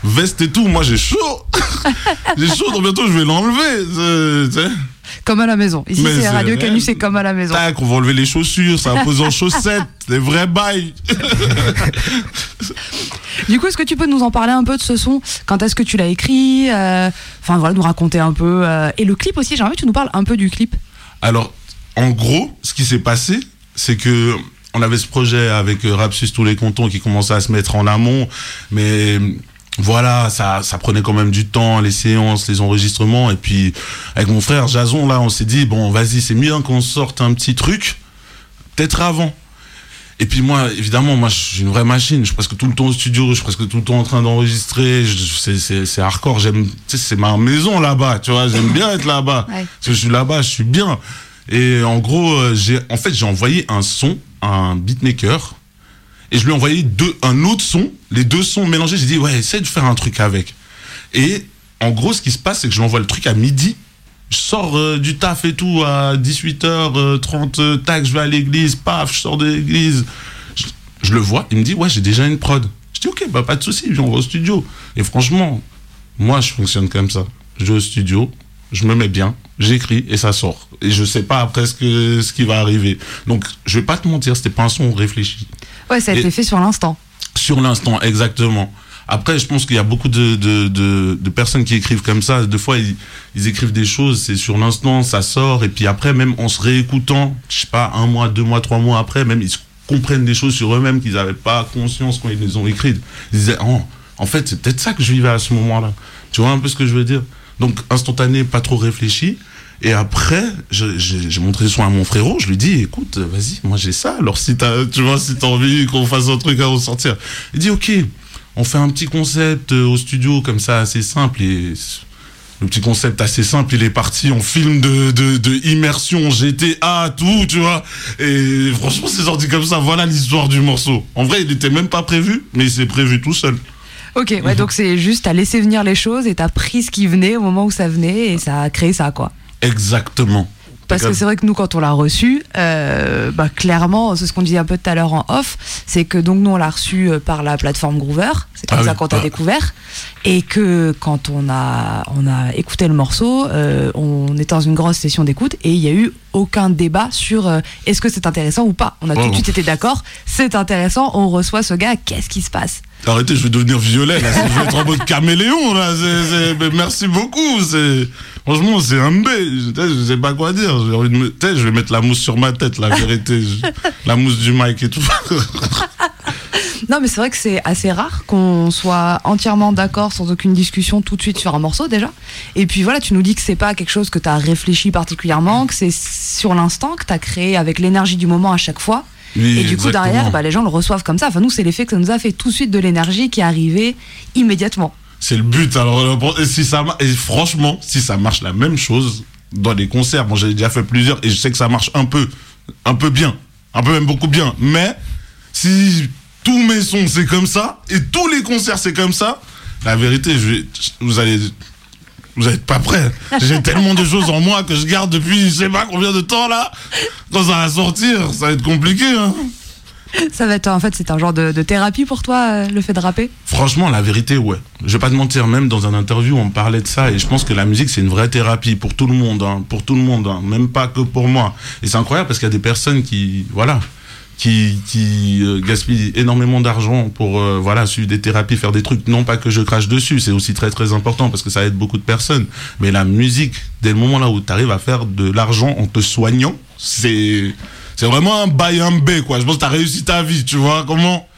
Speaker 3: veste et tout, moi, j'ai chaud. (laughs) j'ai chaud, donc bientôt, je vais l'enlever.
Speaker 2: Comme à la maison. Ici,
Speaker 3: Mais
Speaker 2: c'est Radio. Canu, c'est comme à la maison.
Speaker 3: Tac, on va enlever les chaussures, ça va poser en chaussettes, (laughs) des vrais bails.
Speaker 2: Du coup, est-ce que tu peux nous en parler un peu de ce son? Quand est-ce que tu l'as écrit? Euh, Enfin, voilà, nous raconter un peu. euh, et le clip aussi, j'aimerais que tu nous parles un peu du clip.
Speaker 3: Alors, en gros, ce qui s'est passé, c'est que on avait ce projet avec euh, Rapsus tous les cantons qui commençait à se mettre en amont, mais euh, voilà, ça, ça prenait quand même du temps, les séances, les enregistrements, et puis avec mon frère Jason, là, on s'est dit bon, vas-y, c'est bien qu'on sorte un petit truc, peut-être avant. Et puis moi, évidemment, moi, je suis une vraie machine. Je suis presque tout le temps au studio, je suis presque tout le temps en train d'enregistrer. C'est, hardcore. J'aime, tu sais, c'est ma maison là-bas. Tu vois, j'aime bien être là-bas.
Speaker 2: Ouais.
Speaker 3: Parce que je suis là-bas, je suis bien. Et en gros, euh, j'ai, en fait, j'ai envoyé un son à un beatmaker. Et je lui ai envoyé deux, un autre son. Les deux sons mélangés. J'ai dit, ouais, essaie de faire un truc avec. Et en gros, ce qui se passe, c'est que je lui envoie le truc à midi. Je sors euh, du taf et tout à 18h30, euh, tac, je vais à l'église, paf, je sors de l'église. Je, je le vois, il me dit, ouais, j'ai déjà une prod. Je dis, ok, bah pas de souci, viens, on va au studio. Et franchement, moi, je fonctionne comme ça. Je vais au studio, je me mets bien, j'écris et ça sort. Et je sais pas après ce, que, ce qui va arriver. Donc, je vais pas te mentir, c'était pas un son réfléchi.
Speaker 2: Ouais, ça a
Speaker 3: Et-
Speaker 2: été fait sur l'instant.
Speaker 3: Sur l'instant, exactement. Après, je pense qu'il y a beaucoup de, de, de, de personnes qui écrivent comme ça. Des fois, ils, ils écrivent des choses, c'est sur l'instant, ça sort. Et puis après, même en se réécoutant, je sais pas, un mois, deux mois, trois mois après, même ils comprennent des choses sur eux-mêmes qu'ils n'avaient pas conscience quand ils les ont écrites. Ils disaient, oh, en fait, c'est peut-être ça que je vivais à ce moment-là. Tu vois un peu ce que je veux dire? Donc, instantané, pas trop réfléchi. Et après, j'ai montré son à mon frérot. Je lui dis, écoute, vas-y, moi j'ai ça. Alors si t'as, tu vois, si t'as envie qu'on fasse un truc à ressortir, il dit, ok, on fait un petit concept euh, au studio comme ça, assez simple. Et le petit concept assez simple, il est parti en film de, de, de immersion, GTA, tout, tu vois. Et franchement, c'est sorti comme ça. Voilà l'histoire du morceau. En vrai, il était même pas prévu, mais il s'est prévu tout seul.
Speaker 2: Ok, ouais, donc c'est juste, t'as laissé venir les choses et t'as pris ce qui venait au moment où ça venait et ça a créé ça, quoi.
Speaker 3: Exactement.
Speaker 2: Parce que c'est vrai que nous, quand on l'a reçu, euh, bah, clairement, c'est ce qu'on disait un peu tout à l'heure en off, c'est que donc nous, on l'a reçu euh, par la plateforme Groover, c'est comme
Speaker 3: Ah
Speaker 2: ça
Speaker 3: oui.
Speaker 2: qu'on t'a
Speaker 3: Ah.
Speaker 2: découvert, et que quand on a, on a écouté le morceau, euh, on était dans une grosse session d'écoute, et il n'y a eu aucun débat sur euh, est-ce que c'est intéressant ou pas. On a tout de suite été d'accord, c'est intéressant, on reçoit ce gars, qu'est-ce qui se passe?
Speaker 3: Arrêtez, je vais devenir violet là. Je vais être en mode caméléon là. Mais merci beaucoup. Franchement c'est un B. Je, sais, pas quoi dire. Je vais mettre la mousse sur ma tête. La vérité, la mousse du mic et tout. (laughs)
Speaker 2: Non, mais c'est vrai que c'est assez rare qu'on soit entièrement d'accord sans aucune discussion tout de suite sur un morceau déjà. Et puis voilà, tu nous dis que c'est pas quelque chose que tu as réfléchi particulièrement, que c'est sur l'instant, que tu as créé avec l'énergie du moment à chaque fois.
Speaker 3: Oui,
Speaker 2: Et du coup,
Speaker 3: exactement.
Speaker 2: derrière, bah, les gens le reçoivent comme ça. Enfin, nous, c'est l'effet que ça nous a fait tout de suite de l'énergie qui est arrivée immédiatement.
Speaker 3: C'est le but. Alors, euh, et si ça, et franchement, si ça marche la même chose dans les concerts, bon, j'ai déjà fait plusieurs et je sais que ça marche un peu, un peu bien, un peu même beaucoup bien. Mais si tous mes sons c'est comme ça et tous les concerts c'est comme ça, la vérité, je vous allez, vous êtes pas prêts. J'ai tellement de choses en moi que je garde depuis je sais pas combien de temps là. Quand ça va sortir, ça va être compliqué. Hein.
Speaker 2: Ça va être, en fait, c'est un genre de, de thérapie pour toi, euh, le fait de rapper?
Speaker 3: Franchement, la vérité, ouais. Je vais pas te mentir, même dans un interview, on parlait de ça, et je pense que la musique, c'est une vraie thérapie pour tout le monde, hein, pour tout le monde, hein, même pas que pour moi. Et c'est incroyable parce qu'il y a des personnes qui, voilà, qui, qui euh, gaspillent énormément d'argent pour, euh, voilà, suivre des thérapies, faire des trucs. Non pas que je crache dessus, c'est aussi très très important parce que ça aide beaucoup de personnes. Mais la musique, dès le moment là où tu arrives à faire de l'argent en te soignant, c'est, c'est vraiment un bail B, quoi. Je pense que t'as réussi ta vie, tu vois comment?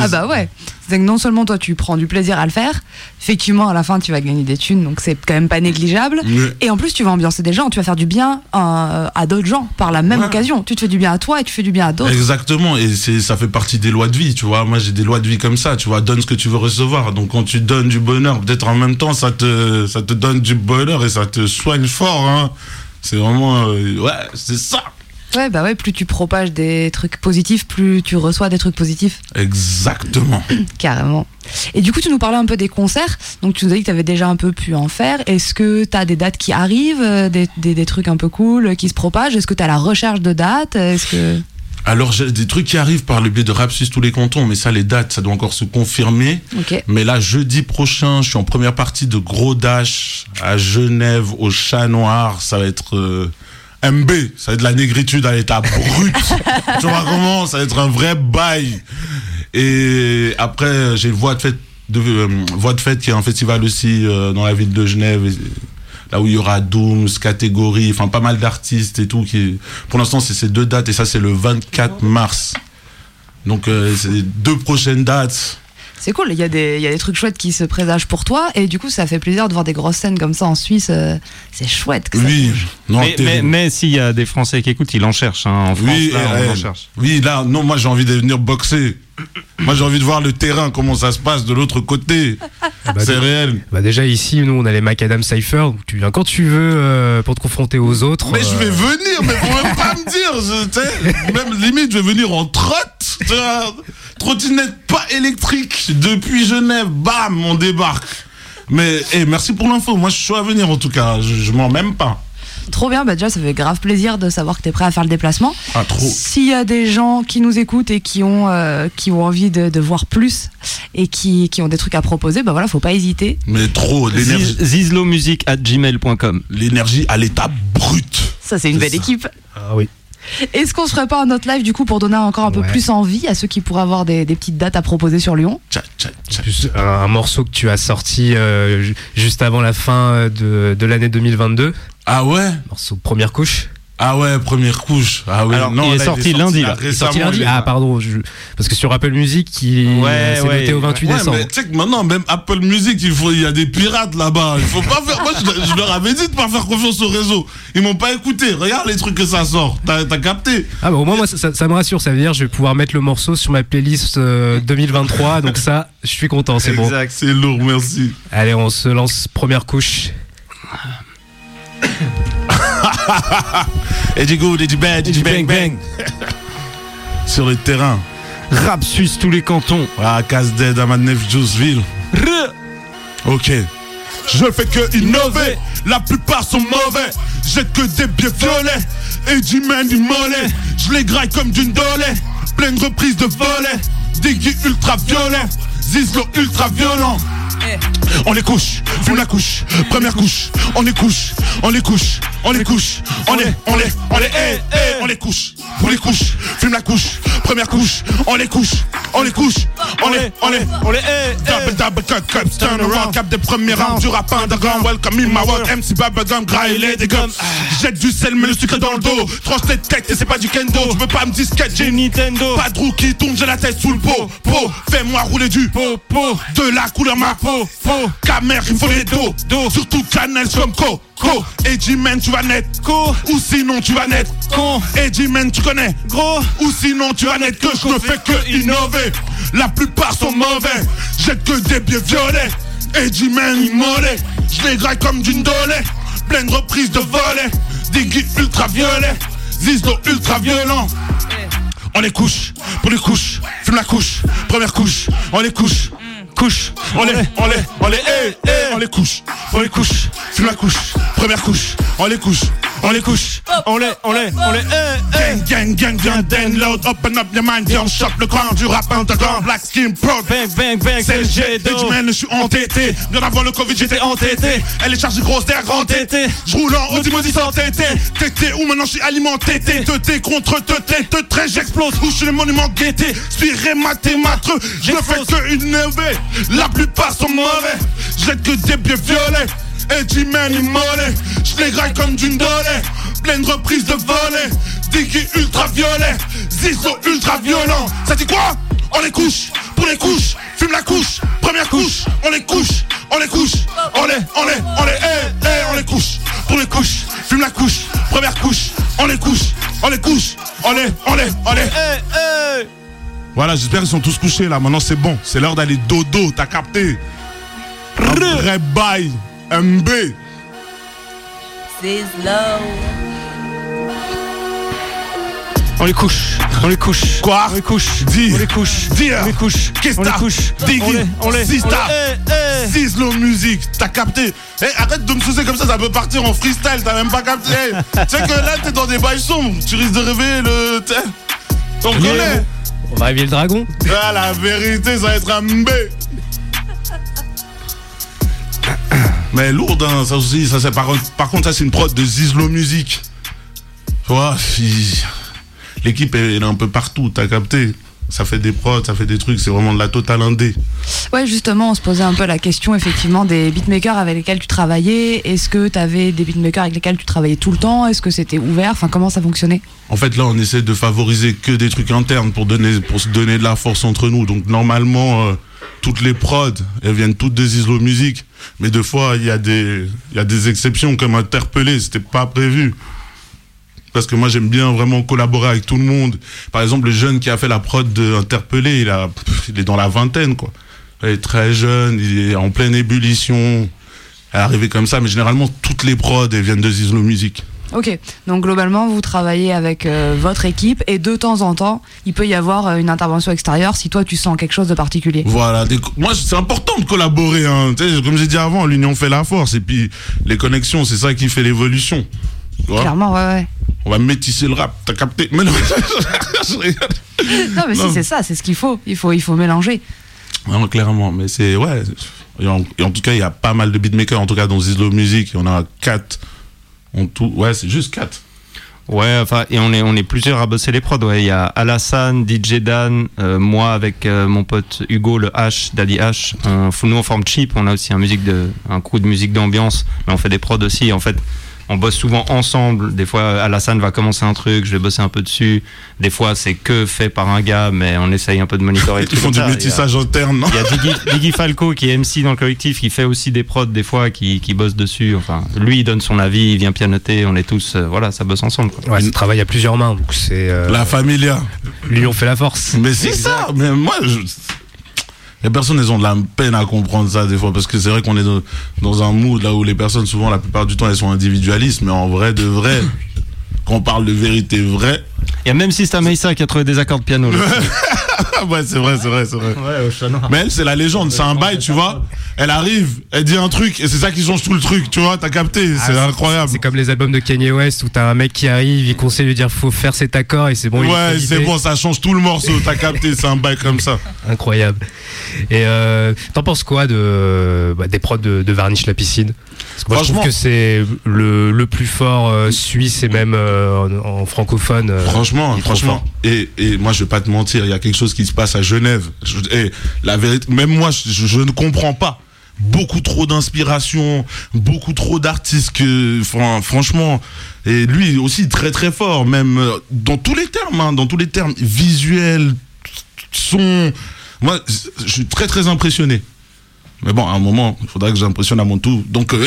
Speaker 2: Ah bah ouais. C'est que non seulement toi tu prends du plaisir à le faire, effectivement à la fin tu vas gagner des thunes, donc c'est quand même pas négligeable. Et en plus tu vas ambiancer des gens, tu vas faire du bien euh, à d'autres gens par la même
Speaker 3: Ouais.
Speaker 2: occasion. Tu te fais du bien à toi et tu fais du bien à d'autres.
Speaker 3: Exactement, et c'est ça fait partie des lois de vie, tu vois. Moi, j'ai des lois de vie comme ça, tu vois. Donne ce que tu veux recevoir. Donc, quand tu donnes du bonheur, peut-être en même temps, ça te ça te donne du bonheur et ça te soigne fort. Hein. C'est vraiment euh, ouais, c'est ça.
Speaker 2: Ouais bah ouais, plus tu propages des trucs positifs, plus tu reçois des trucs positifs,
Speaker 3: Exactement. (clears throat)
Speaker 2: carrément. Et du coup tu nous parlais un peu des concerts, donc tu nous as dit que tu avais déjà un peu pu en faire. Est-ce que tu as des dates qui arrivent, euh, des, des, des trucs un peu cool euh, qui se propagent? Est-ce que tu as la recherche de dates? Est-ce que...
Speaker 3: Alors, j'ai des trucs qui arrivent par le biais de Rap Suisse tous les cantons, mais ça, les dates, ça doit encore se confirmer.
Speaker 2: Ok.
Speaker 3: Mais là, jeudi prochain, je suis en première partie de Gros Dash à Genève, au Chat Noir. Ça va être euh, MB. Ça va être de la négritude à l'état brut. (laughs) tu vois comment Ça va être un vrai bail. Et après, j'ai Voix de Fête, de, euh, Voix de Fête qui est un festival aussi euh, dans la ville de Genève. Là où il y aura Dooms, catégorie, enfin pas mal d'artistes et tout. Qui, pour l'instant, c'est ces deux dates et ça, c'est le 24 mars. Donc, euh, c'est les deux prochaines dates.
Speaker 2: C'est cool, il y, a des, il y a des trucs chouettes qui se présagent pour toi, et du coup, ça fait plaisir de voir des grosses scènes comme ça en Suisse. euh, c'est chouette que ça
Speaker 3: Oui, non,
Speaker 6: mais, mais,
Speaker 3: terrible.
Speaker 6: mais s'il y a des Français qui écoutent, ils en cherchent. hein. En France,
Speaker 3: oui,
Speaker 6: là, on en
Speaker 3: eh,
Speaker 6: cherche.
Speaker 3: oui, là, non, moi j'ai envie de venir boxer. Moi j'ai envie de voir le terrain, comment ça se passe de l'autre côté.
Speaker 1: bah,
Speaker 3: c'est réel.
Speaker 1: Bah déjà ici, nous on a les Macadam Cypher, tu viens quand tu veux euh, pour te confronter aux autres.
Speaker 3: Mais je vais
Speaker 1: euh,
Speaker 3: venir, mais faut même pas me dire. je- tu sais, même limite, je vais venir en trotte. Trottinette pas électrique. Depuis Genève, bam, on débarque. Mais eh, merci pour l'info. Moi je suis à venir en tout cas. Je, je mens même pas.
Speaker 2: Trop bien, bah déjà, ça fait grave plaisir de savoir que tu es prêt à faire le déplacement.
Speaker 3: Ah, trop.
Speaker 2: S'il y a des gens qui nous écoutent et qui ont, euh, qui ont envie de, de voir plus et qui, qui ont des trucs à proposer, bah voilà, faut pas hésiter.
Speaker 3: Mais trop. L'énergie,
Speaker 6: Zizlomusic at gmail.com.
Speaker 3: l'énergie à l'état brut.
Speaker 2: Ça, c'est une belle
Speaker 3: ça.
Speaker 2: équipe.
Speaker 1: Ah oui.
Speaker 2: Est-ce qu'on se ferait pas un autre live du coup pour donner encore un peu
Speaker 1: Ouais.
Speaker 2: plus envie à ceux qui pourraient avoir des, des petites dates à proposer sur Lyon?
Speaker 3: Tcha, tcha, tcha.
Speaker 1: Plus un, un morceau que tu as sorti euh, ju- juste avant la fin de, de l'année 2022,
Speaker 3: Ah ouais.
Speaker 1: morceau première couche.
Speaker 3: Ah ouais, première couche. Ah oui,
Speaker 6: Alors,
Speaker 3: non,
Speaker 6: il est
Speaker 3: là,
Speaker 6: sorti lundi, là.
Speaker 1: Il est sorti lundi.
Speaker 3: il est-
Speaker 1: Ah pardon, je- parce que sur Apple Music, il
Speaker 6: Ouais,
Speaker 1: euh,
Speaker 6: ouais,
Speaker 1: noté au 28
Speaker 3: Ouais,
Speaker 1: décembre.
Speaker 3: mais tu sais que maintenant, même Apple Music, il faut, il y a des pirates là-bas. Il faut pas faire. Moi, je, je leur avais dit de pas faire confiance au réseau. Ils m'ont pas écouté. Regarde les trucs que ça sort. T'as capté
Speaker 1: Ah bah au moins moi ça, ça- ça me rassure, ça veut dire que je vais pouvoir mettre le morceau sur ma playlist euh, 2023, (laughs) donc ça je suis content, c'est bon.
Speaker 6: Exact.
Speaker 3: C'est lourd, merci.
Speaker 1: Allez on se lance première couche. (coughs)
Speaker 3: Et du good, et du bad, et du bang bang. (laughs) Sur le terrain.
Speaker 6: Rap suisse tous les cantons.
Speaker 3: Ah, casse dead à Manef Juiceville. Ok. Je fais que innover, la plupart sont mauvais. Jette que des biais violets et du man du mollet. Je les graille comme d'une dolée, pleine reprise de volets. Diggy ultra violet, Zizlo ultra violent. On les couche, fume la couche, première couche, on les couche, on les couche, on les couche, on les, on les, on les, on les couche, on les couche, fume la couche, première couche, on les couche, on les couche, on les, on les, on les, double double cut cut, turn around, cap des premiers rounds, du rap underground, welcome in my world, MC Bubblegum, graille des gums, jette du sel, mais le sucre dans le dos, tranche tes têtes et c'est pas du kendo, je veux pas me disquette, j'ai Nintendo, pas de roue qui tombe, j'ai la tête sous le pot, pot, fais-moi rouler du pot, pot, de la couleur ma peau, peau, camer, il faut les dos, dos, surtout cannelle comme co, co, et man tu vas net, co, ou sinon tu vas net, con, man tu connais, gros, ou sinon tu vas net que je ne fais que innover, la plupart sont mauvais, jette que des biais violets, et man mollet, je les graille comme d'une dolée, pleine reprise de volets, Diggy ultra violet, Zizdo ultra violent, on les couche, pour les couches, fume la couche, première couche, on les couche, couche, on les, on les, on les, on les couche, on les couche, fume la couche, première couche, on les couche, on les couche, on les, on les, on les, eh, eh. Gang, gang, gang, gang, download, open up your mind, young shop, le grand du rap underground, black skin pro, bang, bang, bang, c'est le jet d'eau. man, je suis entêté, bien avant le Covid, j'étais entêté, elle est chargée grosse d'air grand tété, je roule en Audi Modi sans tété, tété, ou maintenant je suis alimenté, tété, contre tété, te très j'explose, où je suis le monument guetté, spiré, maté, matreux, je ne fais que innover, la plupart sont mauvais, jette que des pieds violets, et mollet, je les graille comme d'une dolée, pleine reprise de volet, ultra violet, Zizo ultra violent, ça dit quoi? On les couche, pour les couches, fume la couche, première couche, on les couche, on les couche, on les, on les, on les, eh, eh, on les couche, pour les couches, fume la couche, première couche, on les couche, on les couche, on les, on les, on les, eh, eh. Voilà, j'espère qu'ils sont tous couchés là. Maintenant, c'est bon. C'est l'heure d'aller dodo. T'as capté? Un vrai bail. MB.
Speaker 6: On les couche, on les couche.
Speaker 3: Quoi?
Speaker 6: On les couche.
Speaker 3: Dis.
Speaker 6: On les couche.
Speaker 3: Dire.
Speaker 6: On les couche.
Speaker 3: Qu'est-ce
Speaker 6: On
Speaker 3: que
Speaker 6: couche.
Speaker 3: Diggy.
Speaker 6: On les, on les,
Speaker 3: Sista.
Speaker 6: on les- eh, eh.
Speaker 3: Zizlo musique, t'as capté? Eh, arrête de me soucier comme ça, ça peut partir en freestyle, t'as même pas capté Eh, Tu sais que là, t'es dans des bails sombres, tu risques de réveiller le... t'sais, On connaît
Speaker 1: On va réveiller le dragon.
Speaker 3: Ah, la vérité, ça va être un B Mais lourde, hein, ça aussi, ça c'est par, par contre, ça c'est une prod de Zizlo Music. Tu vois, l'équipe est, elle est un peu partout, t'as capté ça fait des prods, ça fait des trucs, c'est vraiment de la totale indé.
Speaker 2: Ouais, justement, on se posait un peu la question effectivement des beatmakers avec lesquels tu travaillais. Est-ce que tu avais des beatmakers avec lesquels tu travaillais tout le temps? Est-ce que c'était ouvert? Enfin, comment ça fonctionnait?
Speaker 3: En fait, là, on essaie de favoriser que des trucs internes pour donner, pour se donner de la force entre nous. Donc, normalement, euh, toutes les prods, elles viennent toutes des Islo Music. Mais deux fois, il y a des, exceptions comme interpellé. C'était pas prévu. Parce que moi, j'aime bien vraiment collaborer avec tout le monde. Par exemple, le jeune qui a fait la prod de Interpellé, il il est dans la vingtaine, quoi. Il est très jeune, il est en pleine ébullition. Elle est arrivée comme ça, mais généralement, toutes les prods, viennent de Zizlo Music.
Speaker 2: Ok, donc globalement, vous travaillez avec euh, votre équipe et de temps en temps, il peut y avoir euh, une intervention extérieure si toi tu sens quelque chose de particulier.
Speaker 3: Voilà, des moi c'est important de collaborer. Hein. Comme j'ai dit avant, l'union fait la force et puis les connexions, c'est ça qui fait l'évolution.
Speaker 2: Clairement, ouais, ouais.
Speaker 3: On va métisser le rap, t'as capté Mais non. (laughs)
Speaker 2: Non, mais
Speaker 3: Non.
Speaker 2: si, c'est ça, c'est ce qu'il faut. Il faut, il faut mélanger.
Speaker 3: Non, clairement, mais c'est ouais. Et en, et en tout cas, il y a pas mal de beatmakers, en tout cas dans Zizlo Music, il y en a quatre tout. Ouais, c'est juste quatre.
Speaker 6: Ouais, enfin, et on est, on est plusieurs à bosser les prods. Ouais, il y a Alassane, DJ Dan, euh, moi avec euh, mon pote Hugo, le H, Daddy H. On, nous, on forme Cheap. On a aussi un, musique de, un de musique d'ambiance, mais on fait des prods aussi. En fait, on bosse souvent ensemble. Des fois, Alassane va commencer un truc, je vais bosser un peu dessus. Des fois, c'est que fait par un gars, mais on essaye un peu de monitorer.
Speaker 3: Ils font du métissage interne, non
Speaker 6: Il y a Diggy, Diggy Falco qui est MC dans le collectif, qui fait aussi des prods des fois, qui, qui bosse dessus. Enfin, lui, il donne son avis, il vient pianoter. On est tous, euh, voilà, ça bosse ensemble. Quoi.
Speaker 1: Ouais, ça travaille à plusieurs mains, donc c'est. euh,
Speaker 3: La familia.
Speaker 1: L'union fait la force.
Speaker 3: Mais c'est ça. Mais moi, je... les personnes, elles ont de la peine à comprendre ça des fois parce que c'est vrai qu'on est dans, dans un mood là où les personnes, souvent, la plupart du temps, elles sont individualistes, mais en vrai de vrai, (coughs) quand on parle de vérité vraie,
Speaker 6: Il y a même System Mesa qui a trouvé des accords de piano. là. (laughs)
Speaker 3: ouais, c'est vrai, c'est vrai, c'est vrai.
Speaker 6: Ouais, au chat noir.
Speaker 3: Mais elle, c'est la légende, c'est un bail, tu vois. Elle arrive, elle dit un truc, et c'est ça qui change tout le truc, tu vois, t'as capté, c'est
Speaker 1: Ah,
Speaker 3: incroyable.
Speaker 1: C'est comme les albums de Kanye West où t'as un mec qui arrive, il conseille de dire faut faire cet accord et c'est bon.
Speaker 3: Ouais, c'est bon, ça change tout le morceau, t'as capté, c'est un bail comme ça.
Speaker 1: Incroyable. Et euh, t'en penses quoi de, bah, des prods de, de Varnish la piscine? Parce que moi, je trouve
Speaker 3: Franchement-
Speaker 1: que c'est le, le plus fort euh, suisse et même euh, en, en francophone. euh,
Speaker 3: Franchement, franchement. Et, et moi, je vais pas te mentir, il y a quelque chose qui se passe à Genève. Je- et la vérité, même moi, je, je ne comprends pas. Beaucoup trop d'inspiration, beaucoup trop d'artistes que, fran- franchement, et lui aussi très très fort, même dans tous les termes, hein, dans tous les termes, visuel, son. Moi, je suis très très impressionné. Mais bon, à un moment, il faudra que j'impressionne à mon tour. Donc, euh, (laughs)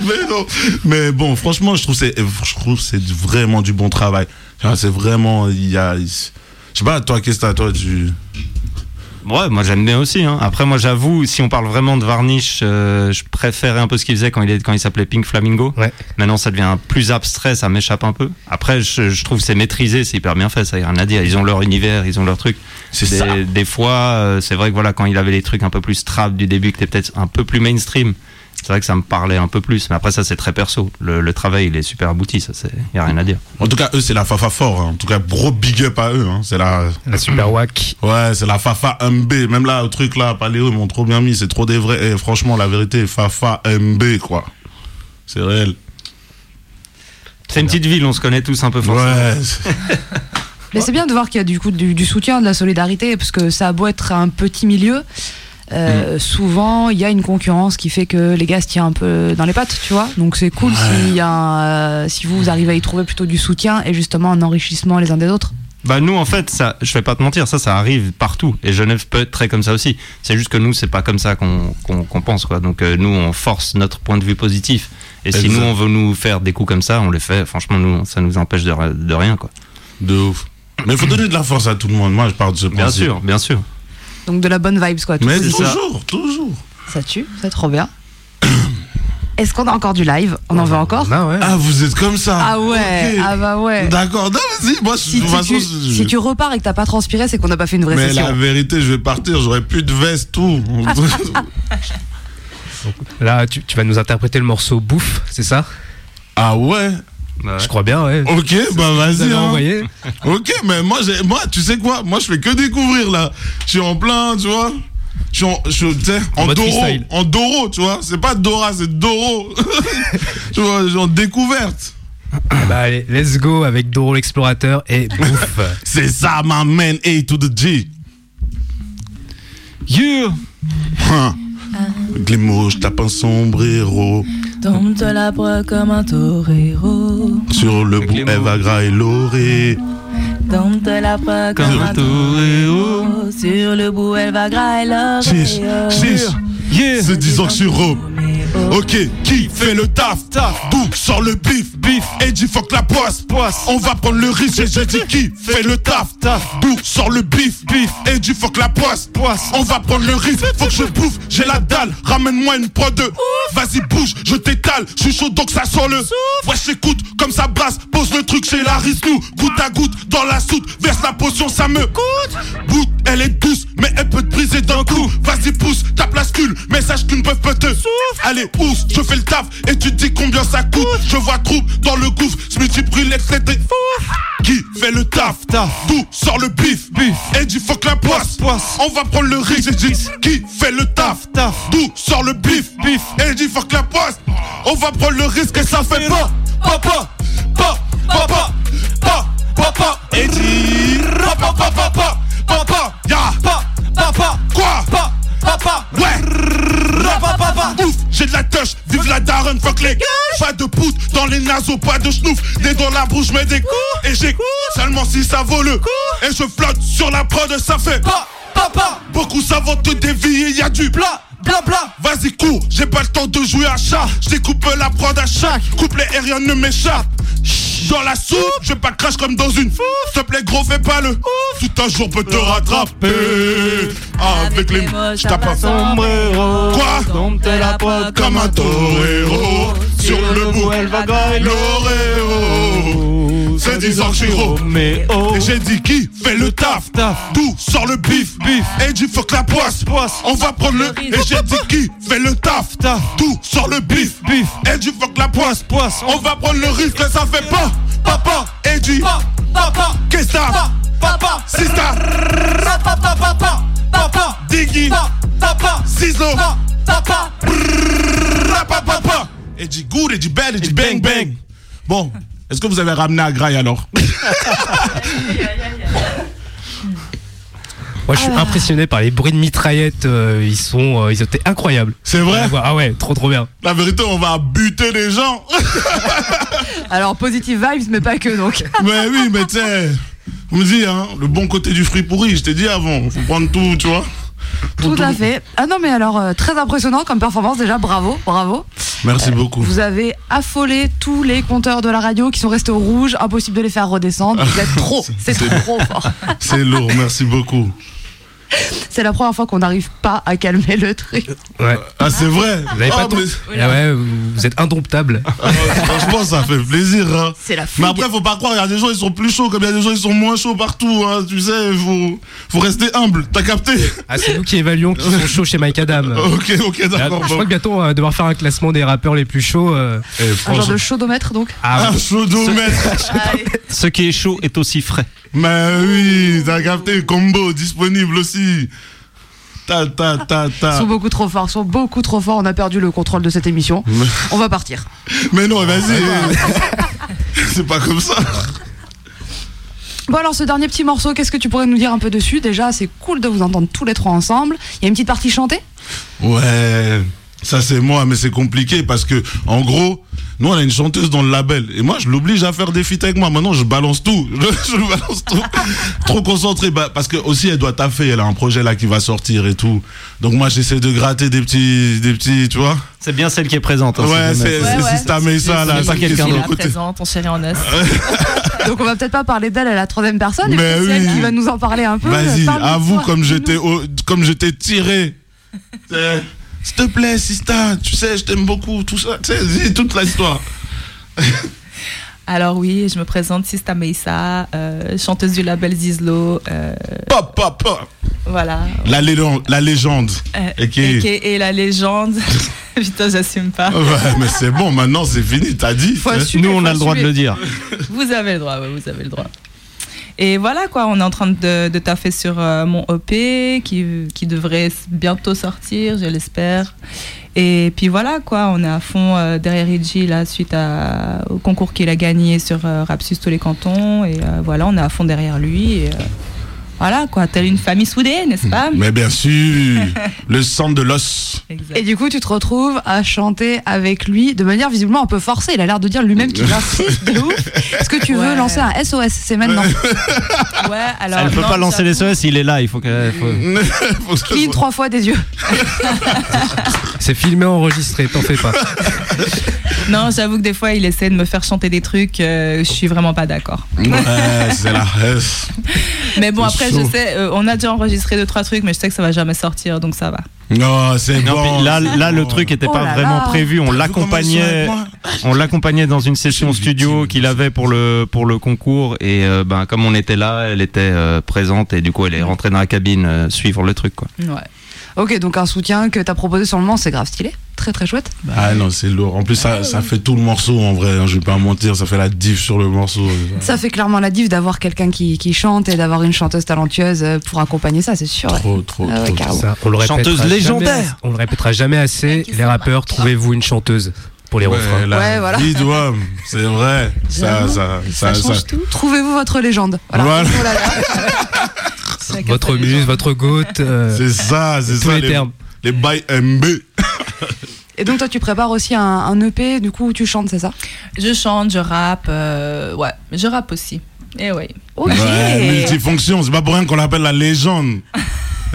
Speaker 3: mais non. Mais bon, franchement, je trouve c'est, je trouve c'est vraiment du bon travail. C'est vraiment, il y a, je sais pas, toi, qu'est-ce que toi, tu.
Speaker 6: Ouais, moi j'aime bien aussi. Hein. Après, moi j'avoue, si on parle vraiment de Varnish, euh, je préférais un peu ce qu'il faisait quand il, est, quand il s'appelait Pink Flamingo.
Speaker 1: Ouais.
Speaker 6: Maintenant, ça devient plus abstrait, ça m'échappe un peu. Après, je, je trouve c'est maîtrisé, c'est hyper bien fait, ça y a rien à dire. Ils ont leur univers, ils ont leur truc.
Speaker 3: C'est
Speaker 6: des,
Speaker 3: ça.
Speaker 6: Des fois, euh, c'est vrai que voilà, quand il avait les trucs un peu plus trap du début, que t'es peut-être un peu plus mainstream, c'est vrai que ça me parlait un peu plus. Mais après, ça c'est très perso. Le, le travail, il est super abouti, ça c'est, y a rien à dire.
Speaker 3: En tout cas, eux, c'est la Fafa fort. hein. En tout cas, gros big up à eux. Hein. C'est la,
Speaker 1: La super wack.
Speaker 3: ouais, c'est la Fafa MB. Même là, le truc là, Paléo, ils m'ont trop bien mis. C'est trop des vrais. Et franchement, la vérité, Fafa MB, quoi. C'est réel.
Speaker 6: C'est une petite ville, on se connaît tous un peu forcément.
Speaker 3: Ouais. (laughs)
Speaker 2: Mais c'est bien de voir qu'il y a du coup du, du soutien, de la solidarité, parce que ça a beau être un petit milieu. Euh,
Speaker 3: Mm.
Speaker 2: Souvent, il y a une concurrence qui fait que les gars se tiennent un peu dans les pattes, tu vois. Donc c'est cool s'il y a un, euh, si vous arrivez à y trouver plutôt du soutien et justement un enrichissement les uns des autres.
Speaker 6: Bah nous en fait ça, je vais pas te mentir, ça ça arrive partout et Genève peut être très comme ça aussi. C'est juste que nous c'est pas comme ça qu'on pense quoi. Donc euh, nous on force notre point de vue positif et si nous on veut nous faire des coups comme ça, on les fait. Franchement nous ça nous empêche de, ri- de rien quoi.
Speaker 3: De ouf. Mais il faut donner de la force à tout le monde. Moi, je parle de ce
Speaker 6: Bien
Speaker 3: principe.
Speaker 6: sûr, bien sûr.
Speaker 2: Donc de la bonne vibes, quoi.
Speaker 3: Mais toujours, toujours.
Speaker 2: Ça tue, c'est trop bien. (coughs) Est-ce qu'on a encore du live? On en veut encore?
Speaker 1: Ah ouais.
Speaker 3: Ah, vous êtes comme ça.
Speaker 2: Ah ouais,
Speaker 3: Ok.
Speaker 2: ah bah ouais.
Speaker 3: D'accord, non, vas-y, moi,
Speaker 2: Si,
Speaker 3: de toute
Speaker 2: si
Speaker 3: façon,
Speaker 2: tu,
Speaker 3: je-
Speaker 2: si tu repars et que t'as pas transpiré, c'est qu'on n'a pas fait une vraie
Speaker 3: Mais
Speaker 2: session.
Speaker 3: la vérité, je vais partir, j'aurai plus de veste, tout. (laughs) (laughs)
Speaker 1: Là, tu, tu vas nous interpréter le morceau Bouffe, c'est ça?
Speaker 3: Ah ouais
Speaker 1: Je crois bien, ouais.
Speaker 3: Ok, bah vas-y. hein. Ok, mais moi, moi, tu sais quoi? Moi, je fais que découvrir là. Je suis en plein, tu vois. Je suis en, je en
Speaker 1: mode
Speaker 3: Doro,
Speaker 1: freestyle.
Speaker 3: en Doro, tu vois. C'est pas Dora, c'est Doro. (laughs) tu vois, en découverte.
Speaker 1: Bah allez, let's go avec Doro l'explorateur et Bouffe. (laughs)
Speaker 3: C'est ça, ma man A to the G.
Speaker 6: You
Speaker 3: Hein. Avec les mots, je tape un sombrero.
Speaker 7: Tombe de la proie comme un torero.
Speaker 3: Sur le bout,
Speaker 6: les mots.
Speaker 3: Eva Gras et Loré.
Speaker 7: Tombe de la proie comme,
Speaker 6: Comme
Speaker 7: un
Speaker 6: torero.
Speaker 7: Sur le bout, elle va gras et
Speaker 3: Chiche, chiche.
Speaker 6: Yeah
Speaker 3: Se disant que je suis Rome. Ok, qui fait le taf?
Speaker 6: Taf.
Speaker 3: D'où sort le bif?
Speaker 6: Bif.
Speaker 3: Et dit fuck la poisse.
Speaker 6: Poisse.
Speaker 3: On va prendre le risque, j'ai dit qui fait le taf?
Speaker 6: Taf.
Speaker 3: D'où sort le bif?
Speaker 6: Bif.
Speaker 3: Et dit fuck la poisse.
Speaker 6: Poisse.
Speaker 3: On va prendre le risque, faut que je bouffe, j'ai la dalle. Ramène-moi une prod de Vas-y bouge, je t'étale, je suis chaud donc ça sort le Ouais j'écoute, comme ça brasse. Pose le truc chez la nous Goutte à goutte, dans la soude Verse la potion, ça me coûte Bout, elle est douce, mais elle peut te briser d'un coup. Vas-y pousse, tape la scule Message qu'une peuvent peut te Allez je fais le taf Et tu dis combien ça coûte Je vois trouble dans le gouffre Je multiplie traits Qui fait le taf
Speaker 6: Taf.
Speaker 3: D'où sort le bif
Speaker 6: Bif.
Speaker 3: Et du fuck la poisse
Speaker 6: Poisse.
Speaker 3: On va prendre le risque J'ai dit qui fait le taf
Speaker 6: Taf.
Speaker 3: D'où sort le bif
Speaker 6: Bif.
Speaker 3: Et dit fuck la poisse On va prendre le risque et ça fait pas Papa Papa Papa Papa Et dit Papa Papa de la touche. Vive la daronne Fuck les Pas de poudre dans les naseaux Pas de schnouf Des dans la bouche Mais des coups. Et j'ai Seulement si ça vaut le Et je flotte sur la prod Ça fait Pa Papa Beaucoup savent te dévier Y'a du plat bla bla. Vas-y, cours, j'ai pas le temps de jouer à chat. Je découpe la prod à chaque couplet et rien ne m'échappe. Dans la soupe, je pas crache comme dans une S'il te plaît, gros, fais pas le Tout un jour peut te rattraper. Avec les mots, je tape un sombrero. Quoi?
Speaker 7: La
Speaker 3: Comme un torero. Sur le bout, elle va l'oréo. C'est 10 ans que je suis gros.
Speaker 6: Mais oh,
Speaker 3: Et j'ai dit qui fait le taf D'où sort le bif? Bif. Et dit fuck la poisse. On va prendre le Et j'ai dit qui fait le taf? D'où sort le bif? Bif Et dit fuck la poisse. Poisse On va prendre le risque Ça fait pas. Papa Et dit Papa Qu'est-ce que ça? Papa Sista. Papa Papa Papa Diggy Papa Ciseaux Papa Papa Papa Et dit good Et dit belle Et dit bang. bang. Bon est-ce que vous avez ramené à Graille alors (laughs)
Speaker 1: Moi, je suis impressionné par les bruits de mitraillettes. euh, ils sont, euh, ils étaient incroyables.
Speaker 3: C'est vrai
Speaker 1: Ah ouais, trop trop bien.
Speaker 3: La vérité, on va buter les gens. (laughs)
Speaker 2: Alors, positive vibes, mais pas que donc. (laughs)
Speaker 3: mais oui, mais tu sais, vous me dites, hein, le bon côté du fruit pourri, je t'ai dit avant, faut prendre tout, tu vois.
Speaker 2: Tout à fait. Ah non, mais alors, euh, très impressionnant comme performance déjà, bravo, bravo.
Speaker 3: Merci beaucoup.
Speaker 2: Vous avez affolé tous les compteurs de la radio qui sont restés au rouge, impossible de les faire redescendre. Vous êtes (laughs) trop, c'est trop fort. (laughs)
Speaker 3: C'est lourd, merci beaucoup. (laughs)
Speaker 2: C'est la première fois qu'on n'arrive pas à calmer le truc.
Speaker 1: Ouais.
Speaker 3: Ah, c'est vrai
Speaker 1: Vous avez
Speaker 3: ah,
Speaker 1: pas
Speaker 3: mais-
Speaker 1: Ah ouais, vous êtes indomptable.
Speaker 3: ah, Franchement, ça fait plaisir. Hein.
Speaker 2: C'est la
Speaker 3: Mais après, faut pas croire, il y a des gens, ils sont plus chauds, comme il y a des gens, ils sont moins chauds partout. Hein. Tu sais, faut, faut rester humble. T'as capté?
Speaker 1: Ah, c'est nous qui évaluons qui sont chauds chez Mike Adam. (laughs)
Speaker 3: Ok, ok,
Speaker 1: Là,
Speaker 3: d'accord.
Speaker 1: je crois que bientôt on va devoir faire un classement des rappeurs les plus chauds. euh.
Speaker 3: Eh,
Speaker 2: Un genre de chaudomètre donc.
Speaker 1: Ah,
Speaker 3: Ah, chaudamètre. (laughs)
Speaker 2: Allez.
Speaker 6: ce qui est chaud est aussi frais.
Speaker 3: Mais oui, t'as capté, combo disponible aussi. Ta, ta, ta,
Speaker 2: Ils
Speaker 3: ta.
Speaker 2: sont beaucoup trop forts, ils sont beaucoup trop forts. On a perdu le contrôle de cette émission. (laughs) On va partir.
Speaker 3: Mais non, vas-y. (laughs) C'est pas comme ça.
Speaker 2: Bon alors ce dernier petit morceau, qu'est-ce que tu pourrais nous dire un peu dessus? Déjà, c'est cool de vous entendre tous les trois ensemble. Il y a une petite partie chantée?
Speaker 3: Ouais, ça c'est moi, mais c'est compliqué parce que, en gros, nous on a une chanteuse dans le label et moi je l'oblige à faire des feats avec moi. Maintenant je balance tout, je, (laughs) je balance tout. Trop concentré, bah, parce que aussi elle doit taffer, elle a un projet là qui va sortir et tout. Donc moi j'essaie de gratter des petits, des petits, tu vois.
Speaker 6: C'est bien celle qui est présente. hein,
Speaker 3: Ouais, c'est
Speaker 7: Ouais,
Speaker 3: c'est
Speaker 7: ouais.
Speaker 3: Mesa là,
Speaker 6: c'est pas
Speaker 3: celle qui est
Speaker 6: quelqu'un
Speaker 3: côté.
Speaker 7: présente, on chérit en os. (laughs)
Speaker 2: Donc on va peut-être pas parler d'elle à la troisième personne,
Speaker 3: Mais
Speaker 2: mais c'est elle
Speaker 3: oui.
Speaker 2: qui va nous en parler un peu.
Speaker 3: Vas-y,
Speaker 2: de
Speaker 3: avoue comme au- comme je t'ai tiré. S'il te plaît, Sista, tu sais, je t'aime beaucoup, tout ça. Tu sais, toute l'histoire. (laughs)
Speaker 7: Alors oui, je me présente Sista Meissa, euh, chanteuse du label Zizlo. euh,
Speaker 3: Pop, pop, pop.
Speaker 7: voilà.
Speaker 3: La légende, la légende.
Speaker 7: Euh,
Speaker 3: Et
Speaker 7: la légende. (laughs) Putain, j'assume pas.
Speaker 3: Ouais, mais c'est bon, maintenant c'est fini, t'as dit.
Speaker 2: Faut
Speaker 3: hein.
Speaker 2: assumer,
Speaker 6: Nous, on a le droit de le dire.
Speaker 7: Vous avez le droit, ouais, vous avez le droit. Et voilà quoi, on est en train de, taffer sur euh, mon EP qui, devrait bientôt sortir, je l'espère. Et puis voilà quoi, on est à fond euh, derrière là suite au concours qu'il a gagné sur euh, Rapsus tous les cantons. Et voilà, on est à fond derrière lui. Voilà quoi, telle une famille soudée, n'est-ce pas (laughs)
Speaker 3: Mais bien sûr, (laughs) le sang de l'os.
Speaker 2: Et du coup, tu te retrouves à chanter avec lui de manière visiblement un peu forcée. Il a l'air de dire lui-même qu'il insiste de ouf. Est-ce que tu veux lancer un SOS C'est maintenant. (laughs)
Speaker 7: Ouais, alors,
Speaker 6: Elle peut
Speaker 7: non,
Speaker 6: pas lancer les SOS, il est là, il faut que. faut-
Speaker 3: soit-
Speaker 2: trois fois des yeux.
Speaker 1: c'est filmé, enregistré, t'en fais pas.
Speaker 7: Non, j'avoue que des fois, il essaie de me faire chanter des trucs, euh, je suis vraiment pas d'accord.
Speaker 3: Ouais, c'est la reste.
Speaker 7: Mais bon, après,
Speaker 3: chaud.
Speaker 7: je sais, euh, on a déjà enregistré deux, trois trucs, mais je sais que ça va jamais sortir, donc ça va.
Speaker 3: Non, c'est bon.
Speaker 6: là, là, le truc était
Speaker 2: Oh
Speaker 6: pas
Speaker 2: là
Speaker 6: vraiment
Speaker 2: là.
Speaker 6: prévu. On l'accompagnait, on l'accompagnait dans une session studio qu'il avait pour le pour le concours et euh, ben comme on était là, elle était euh, présente et du coup elle est rentrée dans la cabine euh, suivre le truc quoi.
Speaker 7: Ouais.
Speaker 2: Ok, donc un soutien que t'as proposé sur le moment, c'est grave stylé. Très très chouette.
Speaker 3: Ah non, c'est lourd. En plus, ça, ça fait tout le morceau en vrai. hein, je vais pas mentir, ça fait la diff sur le morceau.
Speaker 2: Ça fait clairement la diff d'avoir quelqu'un qui, qui chante et d'avoir une chanteuse talentueuse euh, pour accompagner ça, c'est sûr. ouais.
Speaker 3: Trop, trop,
Speaker 2: Ah ouais,
Speaker 3: trop.
Speaker 1: Ça, on le répétera
Speaker 6: Chanteuse
Speaker 1: jamais
Speaker 6: légendaire.
Speaker 1: assez- on le répétera jamais assez. Les rappeurs, trouvez-vous une chanteuse pour les
Speaker 3: Ouais,
Speaker 1: refrains.
Speaker 3: la
Speaker 2: Ouais, voilà.
Speaker 3: c'est vrai. Ça, ça,
Speaker 7: Ça,
Speaker 3: ça,
Speaker 7: change
Speaker 3: ça-
Speaker 7: tout.
Speaker 2: Trouvez-vous votre légende. Voilà.
Speaker 3: Voilà. (laughs)
Speaker 1: Votre muse, votre goat, euh, (laughs)
Speaker 3: C'est ça, c'est ça.
Speaker 1: les
Speaker 3: Les,
Speaker 1: termes.
Speaker 3: les bails MB.
Speaker 2: Et donc toi, tu prépares aussi un, un EP, du coup, où tu chantes, c'est ça?
Speaker 7: Je chante, je rappe, euh, ouais, je rappe aussi. Et ouais.
Speaker 2: Ok.
Speaker 3: Ouais, multifonction, c'est pas pour rien qu'on l'appelle la légende.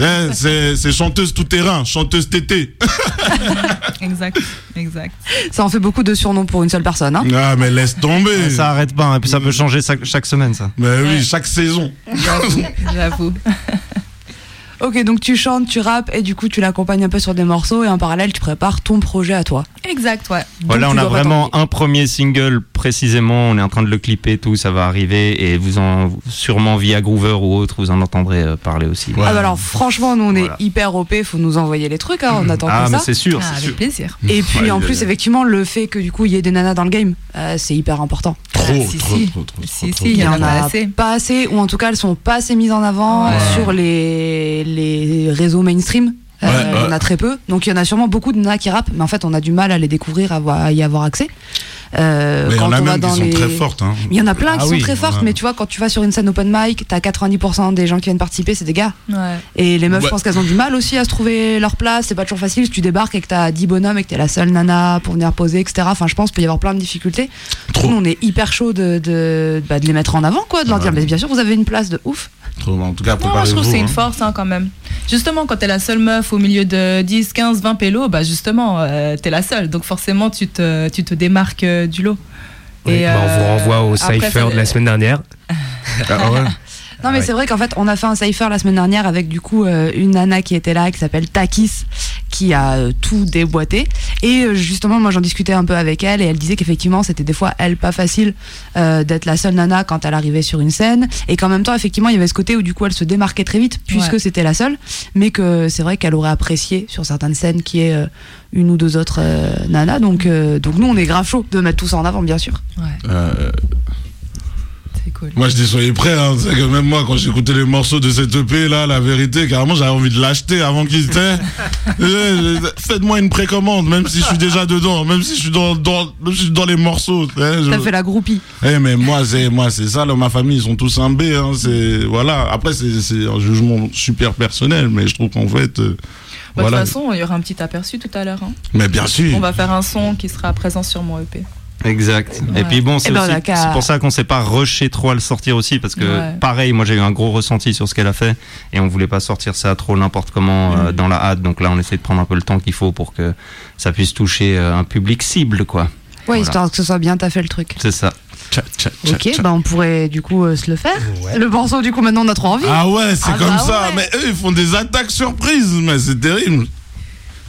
Speaker 3: Eh, c'est chanteuse tout terrain, chanteuse tété. (laughs)
Speaker 7: Exact, exact.
Speaker 2: Ça en fait beaucoup de surnoms pour une seule personne. Hein.
Speaker 3: Ah, mais laisse tomber.
Speaker 6: Ça arrête pas, hein, et puis ça peut changer chaque, chaque semaine, ça.
Speaker 3: Mais oui, chaque saison.
Speaker 7: J'avoue, j'avoue. (laughs)
Speaker 2: Ok, donc tu chantes, tu rappes et du coup tu l'accompagnes un peu sur des morceaux et en parallèle tu prépares ton projet à toi.
Speaker 7: Exact, ouais.
Speaker 6: Voilà,
Speaker 2: Donc,
Speaker 6: on a vraiment un premier single précisément. On est en train de le clipper, tout, ça va arriver. Et vous en, sûrement via Groover ou autre, vous en entendrez euh, parler aussi.
Speaker 3: Ouais.
Speaker 2: Ah bah alors franchement nous on
Speaker 6: Voilà.
Speaker 2: est hyper OP, faut nous envoyer les trucs, hein, on attend
Speaker 6: Ah,
Speaker 2: que
Speaker 6: mais
Speaker 2: ça.
Speaker 6: c'est sûr,
Speaker 7: Ah,
Speaker 6: c'est
Speaker 7: avec
Speaker 6: sûr.
Speaker 7: plaisir.
Speaker 2: Et puis
Speaker 3: Ouais,
Speaker 2: en plus effectivement le fait que du coup il y ait des nanas dans le game, euh, c'est hyper important.
Speaker 3: Trop,
Speaker 7: Ah, si,
Speaker 3: trop,
Speaker 7: si.
Speaker 3: trop, trop,
Speaker 7: Si,
Speaker 3: trop,
Speaker 7: si, il y en a
Speaker 2: a
Speaker 7: assez.
Speaker 2: pas assez, ou en tout cas elles sont pas assez mises en avant
Speaker 7: Ouais.
Speaker 2: sur les, les réseaux mainstream. Euh,
Speaker 3: Ouais, ouais.
Speaker 2: a très peu, donc il y en a sûrement beaucoup de nanas qui rappent, mais en fait on a du mal à les découvrir, à, y avoir accès. Euh,
Speaker 3: Mais il y
Speaker 2: quand
Speaker 3: en a
Speaker 2: on va
Speaker 3: même qui
Speaker 2: dans
Speaker 3: sont
Speaker 2: les-
Speaker 3: très fortes. Hein.
Speaker 2: Il y en a plein
Speaker 6: Ah
Speaker 2: qui
Speaker 6: oui,
Speaker 2: sont très fortes, mais tu vois, quand tu vas sur une scène open mic, t'as 90% des gens qui viennent participer, c'est des gars.
Speaker 7: Ouais.
Speaker 2: Et les meufs,
Speaker 3: Ouais.
Speaker 2: je pense qu'elles ont du mal aussi à se trouver leur place. C'est pas toujours facile si tu débarques et que t'as 10 bonhommes et que t'es la seule nana pour venir poser, etc. Enfin, je pense qu'il peut y avoir plein de difficultés.
Speaker 3: Trop.
Speaker 2: Nous, on est hyper chaud de, de, bah, de les mettre en avant, quoi, de leur dire, mais bien sûr, vous avez une place de ouf.
Speaker 3: Trop. En tout cas,
Speaker 7: Non, moi, je trouve que c'est une
Speaker 3: hein.
Speaker 7: force hein, quand même. Justement, quand t'es la seule meuf au milieu de 10, 15, 20 pélos, bah justement, euh, t'es la seule. Donc forcément, tu te, tu te démarques euh, du lot.
Speaker 1: Ouais,
Speaker 7: Et,
Speaker 1: bah, on vous
Speaker 7: euh,
Speaker 1: renvoie au
Speaker 7: après,
Speaker 1: Cypher de la semaine dernière.
Speaker 3: Ah ouais. (laughs)
Speaker 2: Non, mais
Speaker 1: ouais.
Speaker 2: c'est vrai qu'en fait, on a fait un cypher la semaine dernière avec du coup euh, une nana qui était là, qui s'appelle Takis, qui a euh, tout déboîté. Et euh, justement, moi, j'en discutais un peu avec elle et elle disait qu'effectivement, c'était des fois, elle, pas facile euh, d'être la seule nana quand elle arrivait sur une scène. Et qu'en même temps, effectivement, il y avait ce côté où du coup, elle se démarquait très vite puisque
Speaker 7: Ouais.
Speaker 2: c'était la seule. Mais que c'est vrai qu'elle aurait apprécié sur certaines scènes qui est euh, une ou deux autres euh, nanas. Donc, euh, donc nous, on est grave chaud de mettre tout ça en avant, bien sûr.
Speaker 7: Ouais,
Speaker 3: Euh,
Speaker 7: c'est cool.
Speaker 3: moi, je dis soyez prêts. Hein. C'est que même moi, quand j'écoutais les morceaux de cette EP là, la vérité, carrément, j'avais envie de l'acheter avant qu'il était. (laughs) Faites-moi une précommande, même si je suis déjà dedans, même si je suis dans, dans, même si je suis dans les morceaux. je-
Speaker 2: T'as fait la groupie.
Speaker 3: Eh mais moi c'est moi c'est ça là ma famille ils sont tous un B hein, c'est voilà après c'est c'est un jugement super personnel mais je trouve qu'en fait euh,
Speaker 7: Bah,
Speaker 3: voilà
Speaker 7: De toute façon, il y aura un petit aperçu tout à l'heure. hein.
Speaker 3: mais bien sûr
Speaker 7: On va faire un son qui sera présent sur mon EP.
Speaker 6: Exact.
Speaker 7: Ouais.
Speaker 6: Et puis bon, c'est
Speaker 2: Eh ben,
Speaker 6: c'est pour ça qu'on s'est pas rushé trop à le sortir aussi, parce que
Speaker 7: Ouais.
Speaker 6: pareil, moi j'ai eu un gros ressenti sur ce qu'elle a fait, et on voulait pas sortir ça trop n'importe comment euh,
Speaker 7: Mm.
Speaker 6: dans la hâte. Donc là, on essaie de prendre un peu le temps qu'il faut pour que ça puisse toucher euh, un public cible, quoi.
Speaker 2: Ouais,
Speaker 6: Voilà.
Speaker 2: histoire que ce soit bien, t'as fait le truc.
Speaker 6: C'est ça.
Speaker 3: Tcha, tcha, tcha,
Speaker 2: Ok, bah on pourrait du coup euh, se le faire.
Speaker 1: Ouais.
Speaker 2: Le morceau, du coup, maintenant on a trop envie.
Speaker 3: ah ouais c'est
Speaker 2: Ah
Speaker 3: comme
Speaker 2: bah
Speaker 3: ça
Speaker 2: ouais.
Speaker 3: mais eux ils font des attaques surprises mais c'est terrible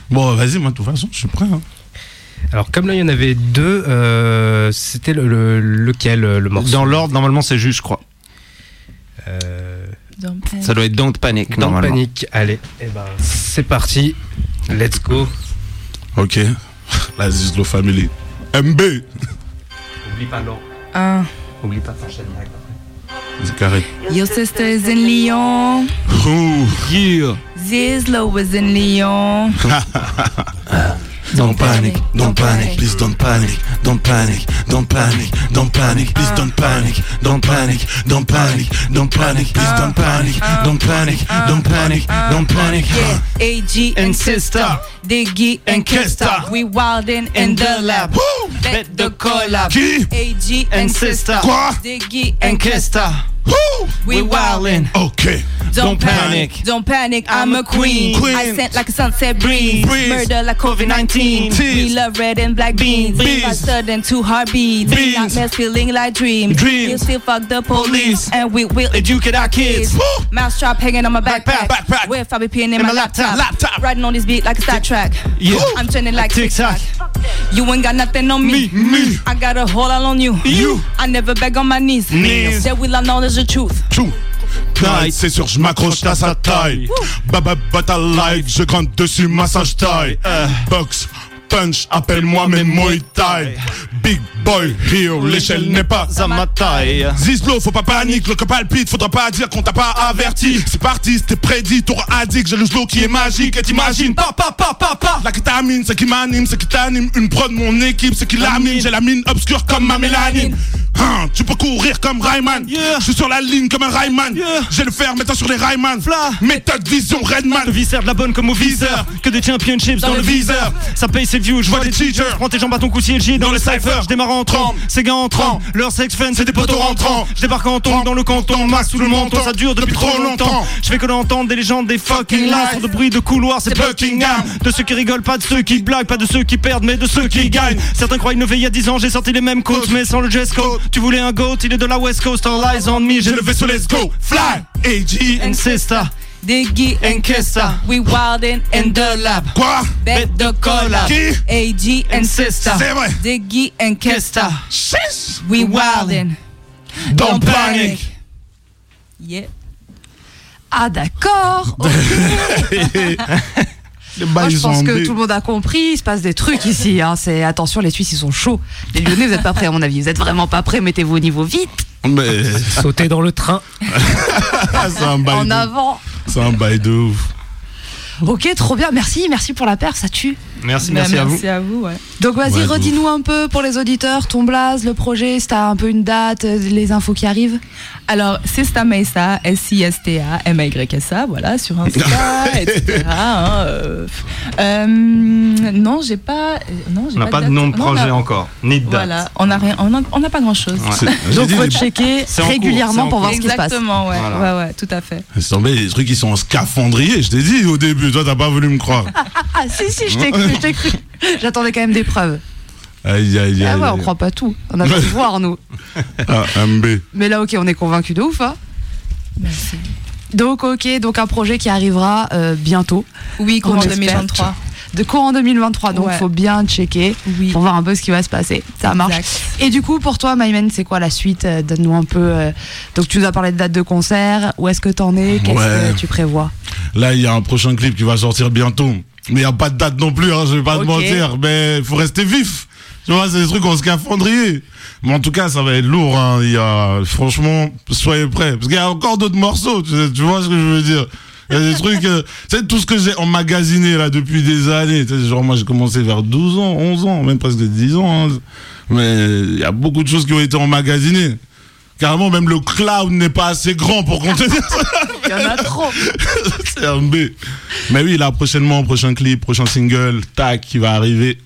Speaker 3: bon vas-y moi de toute façon je suis prêt hein.
Speaker 1: Alors, comme là, il y en avait deux, euh, c'était le, le- lequel, euh, le morceau
Speaker 6: Dans l'ordre, normalement, c'est juste, je crois.
Speaker 1: Euh,
Speaker 6: Ça doit être Don't Panic,
Speaker 1: Dans
Speaker 6: normalement.
Speaker 1: Panique. Allez, eh ben, c'est parti. Let's go.
Speaker 3: ok la Zizlo Family MB
Speaker 6: Oublie pas, non.
Speaker 7: Un.
Speaker 6: Oublie pas, t'enchaînes direct
Speaker 3: c'est carré
Speaker 7: Your sister is in Lyon.
Speaker 3: Ouh.
Speaker 6: Yeah.
Speaker 7: Zizlo is in Lyon. (laughs)
Speaker 3: Don't panic, don't panic, please don't panic, don't panic, don't panic, don't panic, please don't panic, don't panic, don't panic, don't panic, please don't panic, don't panic, don't panic, don't panic.
Speaker 7: Yeah, AG and sister, Diggy and Kesta. We wildin' in the lab. Bet the collab. AG and sister, Diggy and Kesta.
Speaker 3: Woo!
Speaker 7: We wildin'.
Speaker 3: Ok.
Speaker 7: Don't
Speaker 6: Don't
Speaker 7: panic,
Speaker 6: panic.
Speaker 7: don't panic, I'm a queen.
Speaker 3: Queen.
Speaker 7: I scent like a sunset breeze,
Speaker 3: Breeze.
Speaker 7: murder like COVID 19. We love red and black beans,
Speaker 3: Beans.
Speaker 7: faster than two heartbeats.
Speaker 3: Beans.
Speaker 7: Nightmares feeling like dreams.
Speaker 3: Dreams.
Speaker 7: We'll still fuck the police,
Speaker 3: Police.
Speaker 7: and we will
Speaker 6: Educate our kids.
Speaker 3: Woo!
Speaker 7: Mousetrap hanging on my backpack.
Speaker 3: Backpack.
Speaker 7: With Fabi P in my,
Speaker 6: my
Speaker 7: laptop.
Speaker 3: laptop.
Speaker 7: Riding on this beat like a Star Trek.
Speaker 6: Yeah.
Speaker 7: I'm trending like
Speaker 6: TikTok.
Speaker 7: TikTok. You ain't got nothing on me.
Speaker 3: Me, me.
Speaker 7: I got a hold all on you.
Speaker 3: You.
Speaker 7: I never beg on my knees.
Speaker 3: Knees.
Speaker 7: That will I know there's the truth.
Speaker 3: C'est sûr, je m'accroche à sa taille. Baba Bata Live, je compte dessus, massage taille. Box, punch, appelle-moi mes Muay Thai. Big boy, here, l'échelle n'est pas
Speaker 6: À ma taille.
Speaker 3: Zizlo, faut pas panique, le cœur palpite, faudra pas dire qu'on t'a pas averti. C'est parti, c'était prédit, t'auras addict, j'ai le slow qui est magique, et t'imagines, pa pa pa pa pa. La kétamine, c'est qui m'anime, c'est qui t'anime, une prod, mon équipe, c'est qui lamine, j'ai la mine obscure comme ma mélanine. Hein, tu peux courir comme Rayman. Je suis sur la ligne comme un Rayman. J'ai le fer, maintenant sur les Rayman. Méthode vision Redman.
Speaker 8: Le viseur de la bonne comme au viseur Que des championships dans, le viseur Ça paye je vois les teachers. Prends tes jambes à ton cou CLG dans le cypher. Je démarre en tremble, ces gars en tremble. Leur sex fan c'est des poteaux rentrants. Je débarque en tombe dans le canton Max sous le menton, ça dure depuis trop longtemps. Je fais que d'entendre des légendes, des fucking lies. de bruit de couloir, c'est Buckingham. De ceux qui rigolent, pas de ceux qui blaguent Pas de ceux qui perdent, mais de ceux qui gagnent. Certains croient innover il y a 10 ans J'ai sorti les mêmes codes, mais sans le dress code. Tu voulais un goat, il est de la West Coast. All eyes on me, j'ai le vaisseau, let's go. Fly, AG and sister
Speaker 7: Diggy and
Speaker 8: Kesta.
Speaker 7: We wildin' in the lab.
Speaker 3: Quoi?
Speaker 7: Bet the collab.
Speaker 3: Qui?
Speaker 7: AG and sister.
Speaker 3: C'est vrai.
Speaker 7: Diggy and Kesta.
Speaker 3: Six?
Speaker 7: We wildin'.
Speaker 3: Don't panic.
Speaker 7: Yeah.
Speaker 2: Ah d'accord. (laughs) Moi, je pense que tout le monde a compris. Il se passe des trucs ici. Hein. C'est attention, les Suisses ils sont chauds. Les Lyonnais, vous êtes pas prêts à mon avis. Vous êtes vraiment pas prêts. Mettez-vous au niveau vite.
Speaker 3: Mais
Speaker 1: Sauter dans le train. (laughs)
Speaker 2: en
Speaker 3: de-
Speaker 2: avant.
Speaker 3: C'est un bail de ouf.
Speaker 2: Ok, trop bien. Merci, merci pour la paire. Ça tue.
Speaker 6: Merci,
Speaker 7: Bah,
Speaker 6: merci à vous.
Speaker 7: merci à vous, ouais.
Speaker 2: Donc vas-y,
Speaker 3: Ouais,
Speaker 2: redis-nous un peu pour les auditeurs ton blaze, le projet, si t'as un peu une date, euh, les infos qui arrivent.
Speaker 7: Alors, Sista Mesa, S-I-S-T-A, M-A-Y-S-A, voilà, sur Insta, (laughs) etc. hein, euh, euh, non, j'ai pas. euh, Non, j'ai
Speaker 6: On n'a pas de
Speaker 7: date.
Speaker 6: nom de projet
Speaker 7: a-
Speaker 6: encore, ni de date.
Speaker 7: Voilà, on n'a rien, on a- on n'a pas grand chose.
Speaker 6: Ouais. (laughs)
Speaker 3: C'est-
Speaker 2: Donc faut checker
Speaker 6: C'est
Speaker 2: régulièrement
Speaker 6: c'est en
Speaker 2: pour voir ce qui se passe.
Speaker 7: Exactement, ouais,
Speaker 6: Voilà.
Speaker 7: ouais, ouais, tout à fait.
Speaker 3: Laisse tomber, les trucs qui sont en scaphandrier, je t'ai dit au début, toi t'as pas voulu me croire. (laughs)
Speaker 2: Ah si si, je t'ai cru, (laughs) je t'ai cru. J'attendais quand même des preuves.
Speaker 3: Aïe aïe aïe.
Speaker 2: Ah ouais, on croit pas tout. On a pas de (laughs) voir nous.
Speaker 3: Ah, MB.
Speaker 2: Mais là, ok, on est convaincu de ouf. Hein
Speaker 7: Merci.
Speaker 2: donc ok, donc un projet qui arrivera euh, bientôt,
Speaker 7: Oui, courant
Speaker 2: espère.
Speaker 7: 2023.
Speaker 2: de courant 2023. Donc
Speaker 7: Ouais.
Speaker 2: faut bien checker
Speaker 7: Oui.
Speaker 2: pour voir un peu ce qui va se passer. Ça marche.
Speaker 7: Exact.
Speaker 2: Et du coup, pour toi, Myman, c'est quoi la suite? Euh, Donne-nous un peu. euh, Donc, tu nous as parlé de date de concert. Où est-ce que t'en es? Qu'est-ce
Speaker 3: Ouais.
Speaker 2: que tu prévois?
Speaker 3: Là, il y a un prochain clip qui va sortir bientôt. Mais il n'y a pas de date non plus, hein, je vais pas te mentir. Mais il faut rester vif. Tu vois, c'est des trucs en scaphandrier. Mais en tout cas, ça va être lourd. Hein. Il y a, franchement, soyez prêts. Parce qu'il y a encore d'autres morceaux. Tu, sais- tu vois ce que je veux dire Il y a des trucs. euh, tu sais, tout ce que j'ai emmagasiné là depuis des années. Tu sais, genre, moi, j'ai commencé vers 12 ans, 11 ans, même presque 10 ans. hein. Mais il y a beaucoup de choses qui ont été emmagasinées. Carrément, même le cloud n'est pas assez grand pour contenir ça.
Speaker 2: Il y en a trop. (laughs)
Speaker 3: C'est un B. Mais oui, là, prochainement, prochain clip, prochain single, tac, qui va arriver.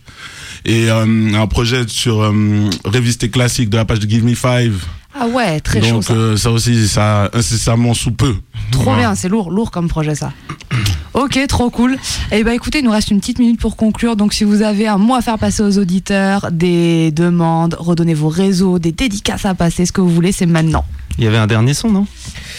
Speaker 3: Et euh, un projet sur euh, Révisté classique de la page de Give Me Five.
Speaker 2: Ah ouais, très chaud
Speaker 3: Donc
Speaker 2: ça.
Speaker 3: euh, ça aussi, ça incessamment sous peu.
Speaker 2: Trop
Speaker 3: Voilà.
Speaker 2: bien, c'est lourd, lourd comme projet ça. Ok, trop cool. Et bah écoutez, il nous reste une petite minute pour conclure. Donc si vous avez un mot à faire passer aux auditeurs, des demandes, redonnez vos réseaux, des dédicaces à passer, ce que vous voulez, c'est maintenant.
Speaker 6: Il y avait un dernier son, non?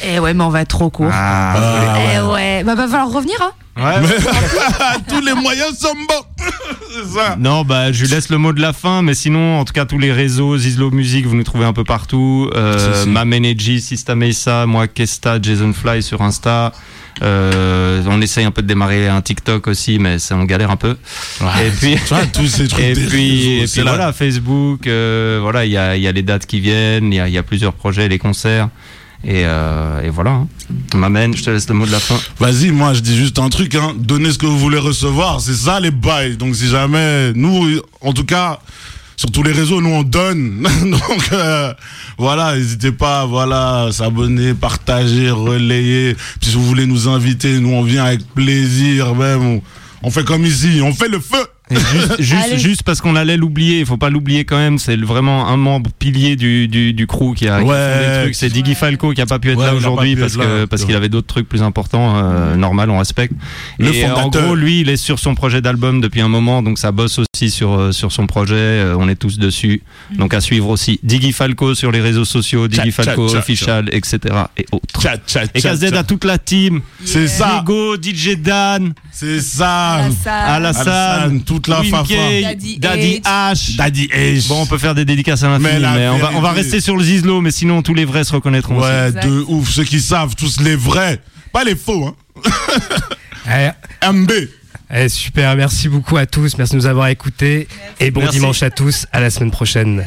Speaker 2: Eh ouais, mais on va être trop court.
Speaker 3: Ah,
Speaker 2: eh ouais, bah va falloir revenir hein.
Speaker 6: Ouais. (laughs)
Speaker 3: Tous les moyens sont bons. (laughs) C'est ça.
Speaker 6: Non, bah, je lui laisse le mot de la fin, mais sinon, en tout cas, tous les réseaux, Zizlo Music, vous nous trouvez un peu partout. Euh,
Speaker 3: Si, si.
Speaker 6: Mam Energy, Sista Mesa, moi, Kesta, Jason Fly sur Insta. Euh, on essaye un peu de démarrer un TikTok aussi, mais ça, on galère un peu. Et puis,
Speaker 3: vois, tous ces trucs
Speaker 6: et puis,
Speaker 3: réseaux,
Speaker 6: et puis
Speaker 3: là.
Speaker 6: voilà, Facebook, euh, voilà, il y a, il y a les dates qui viennent, il y a, il y a plusieurs projets, les concerts. Et, euh, et voilà. Hein. M'amène, je te laisse le mot de la fin.
Speaker 3: Vas-y, moi je dis juste un truc, hein. Donnez ce que vous voulez recevoir, c'est ça les bails. Donc si jamais, nous, en tout cas, sur tous les réseaux, nous on donne. (laughs) Donc euh, voilà, n'hésitez pas, voilà, s'abonner, partager, relayer. Puis si vous voulez nous inviter, nous on vient avec plaisir même. On, on fait comme ici, on fait le feu.
Speaker 6: Juste, (laughs) juste, juste parce qu'on allait l'oublier, il faut pas l'oublier quand même. C'est vraiment un membre pilier du, du, du crew qui a, qui a
Speaker 3: Ouais.
Speaker 6: fait des trucs. C'est Diggy Falco qui a pas pu être
Speaker 3: Ouais,
Speaker 6: là aujourd'hui parce que parce qu'il avait d'autres trucs plus importants. euh, normal, on respecte.
Speaker 3: Le
Speaker 6: Et euh, en
Speaker 3: fondateur.
Speaker 6: gros, lui, il est sur son projet d'album depuis un moment, donc ça bosse aussi sur euh, sur son projet. euh, on est tous dessus. Donc à suivre aussi. Diggy Falco sur les réseaux sociaux, Diggy Falco
Speaker 3: tcha,
Speaker 6: official, etc. et autres.
Speaker 3: Tcha, tcha,
Speaker 6: Et KZ
Speaker 3: tcha.
Speaker 6: à toute la team.
Speaker 3: C'est ça,
Speaker 6: Diego, DJ Dan,
Speaker 3: c'est ça.
Speaker 7: Alassane.
Speaker 6: Alassane,
Speaker 3: Alassane, toute la fafa.
Speaker 7: Daddy
Speaker 6: Daddy H.
Speaker 3: Daddy H.
Speaker 6: Bon, on peut faire des dédicaces à l'infini,
Speaker 3: Mais
Speaker 6: on, va, on va rester sur le Zizlo, mais sinon tous les vrais se reconnaîtront aussi.
Speaker 3: Ouais, de ouf. Ceux qui savent, tous les vrais. Pas les faux, hein. (laughs)
Speaker 1: Eh,
Speaker 3: MB.
Speaker 1: eh, super, merci beaucoup à tous, merci de nous avoir écoutés. Et bon
Speaker 6: Merci.
Speaker 1: dimanche à tous, à la semaine prochaine.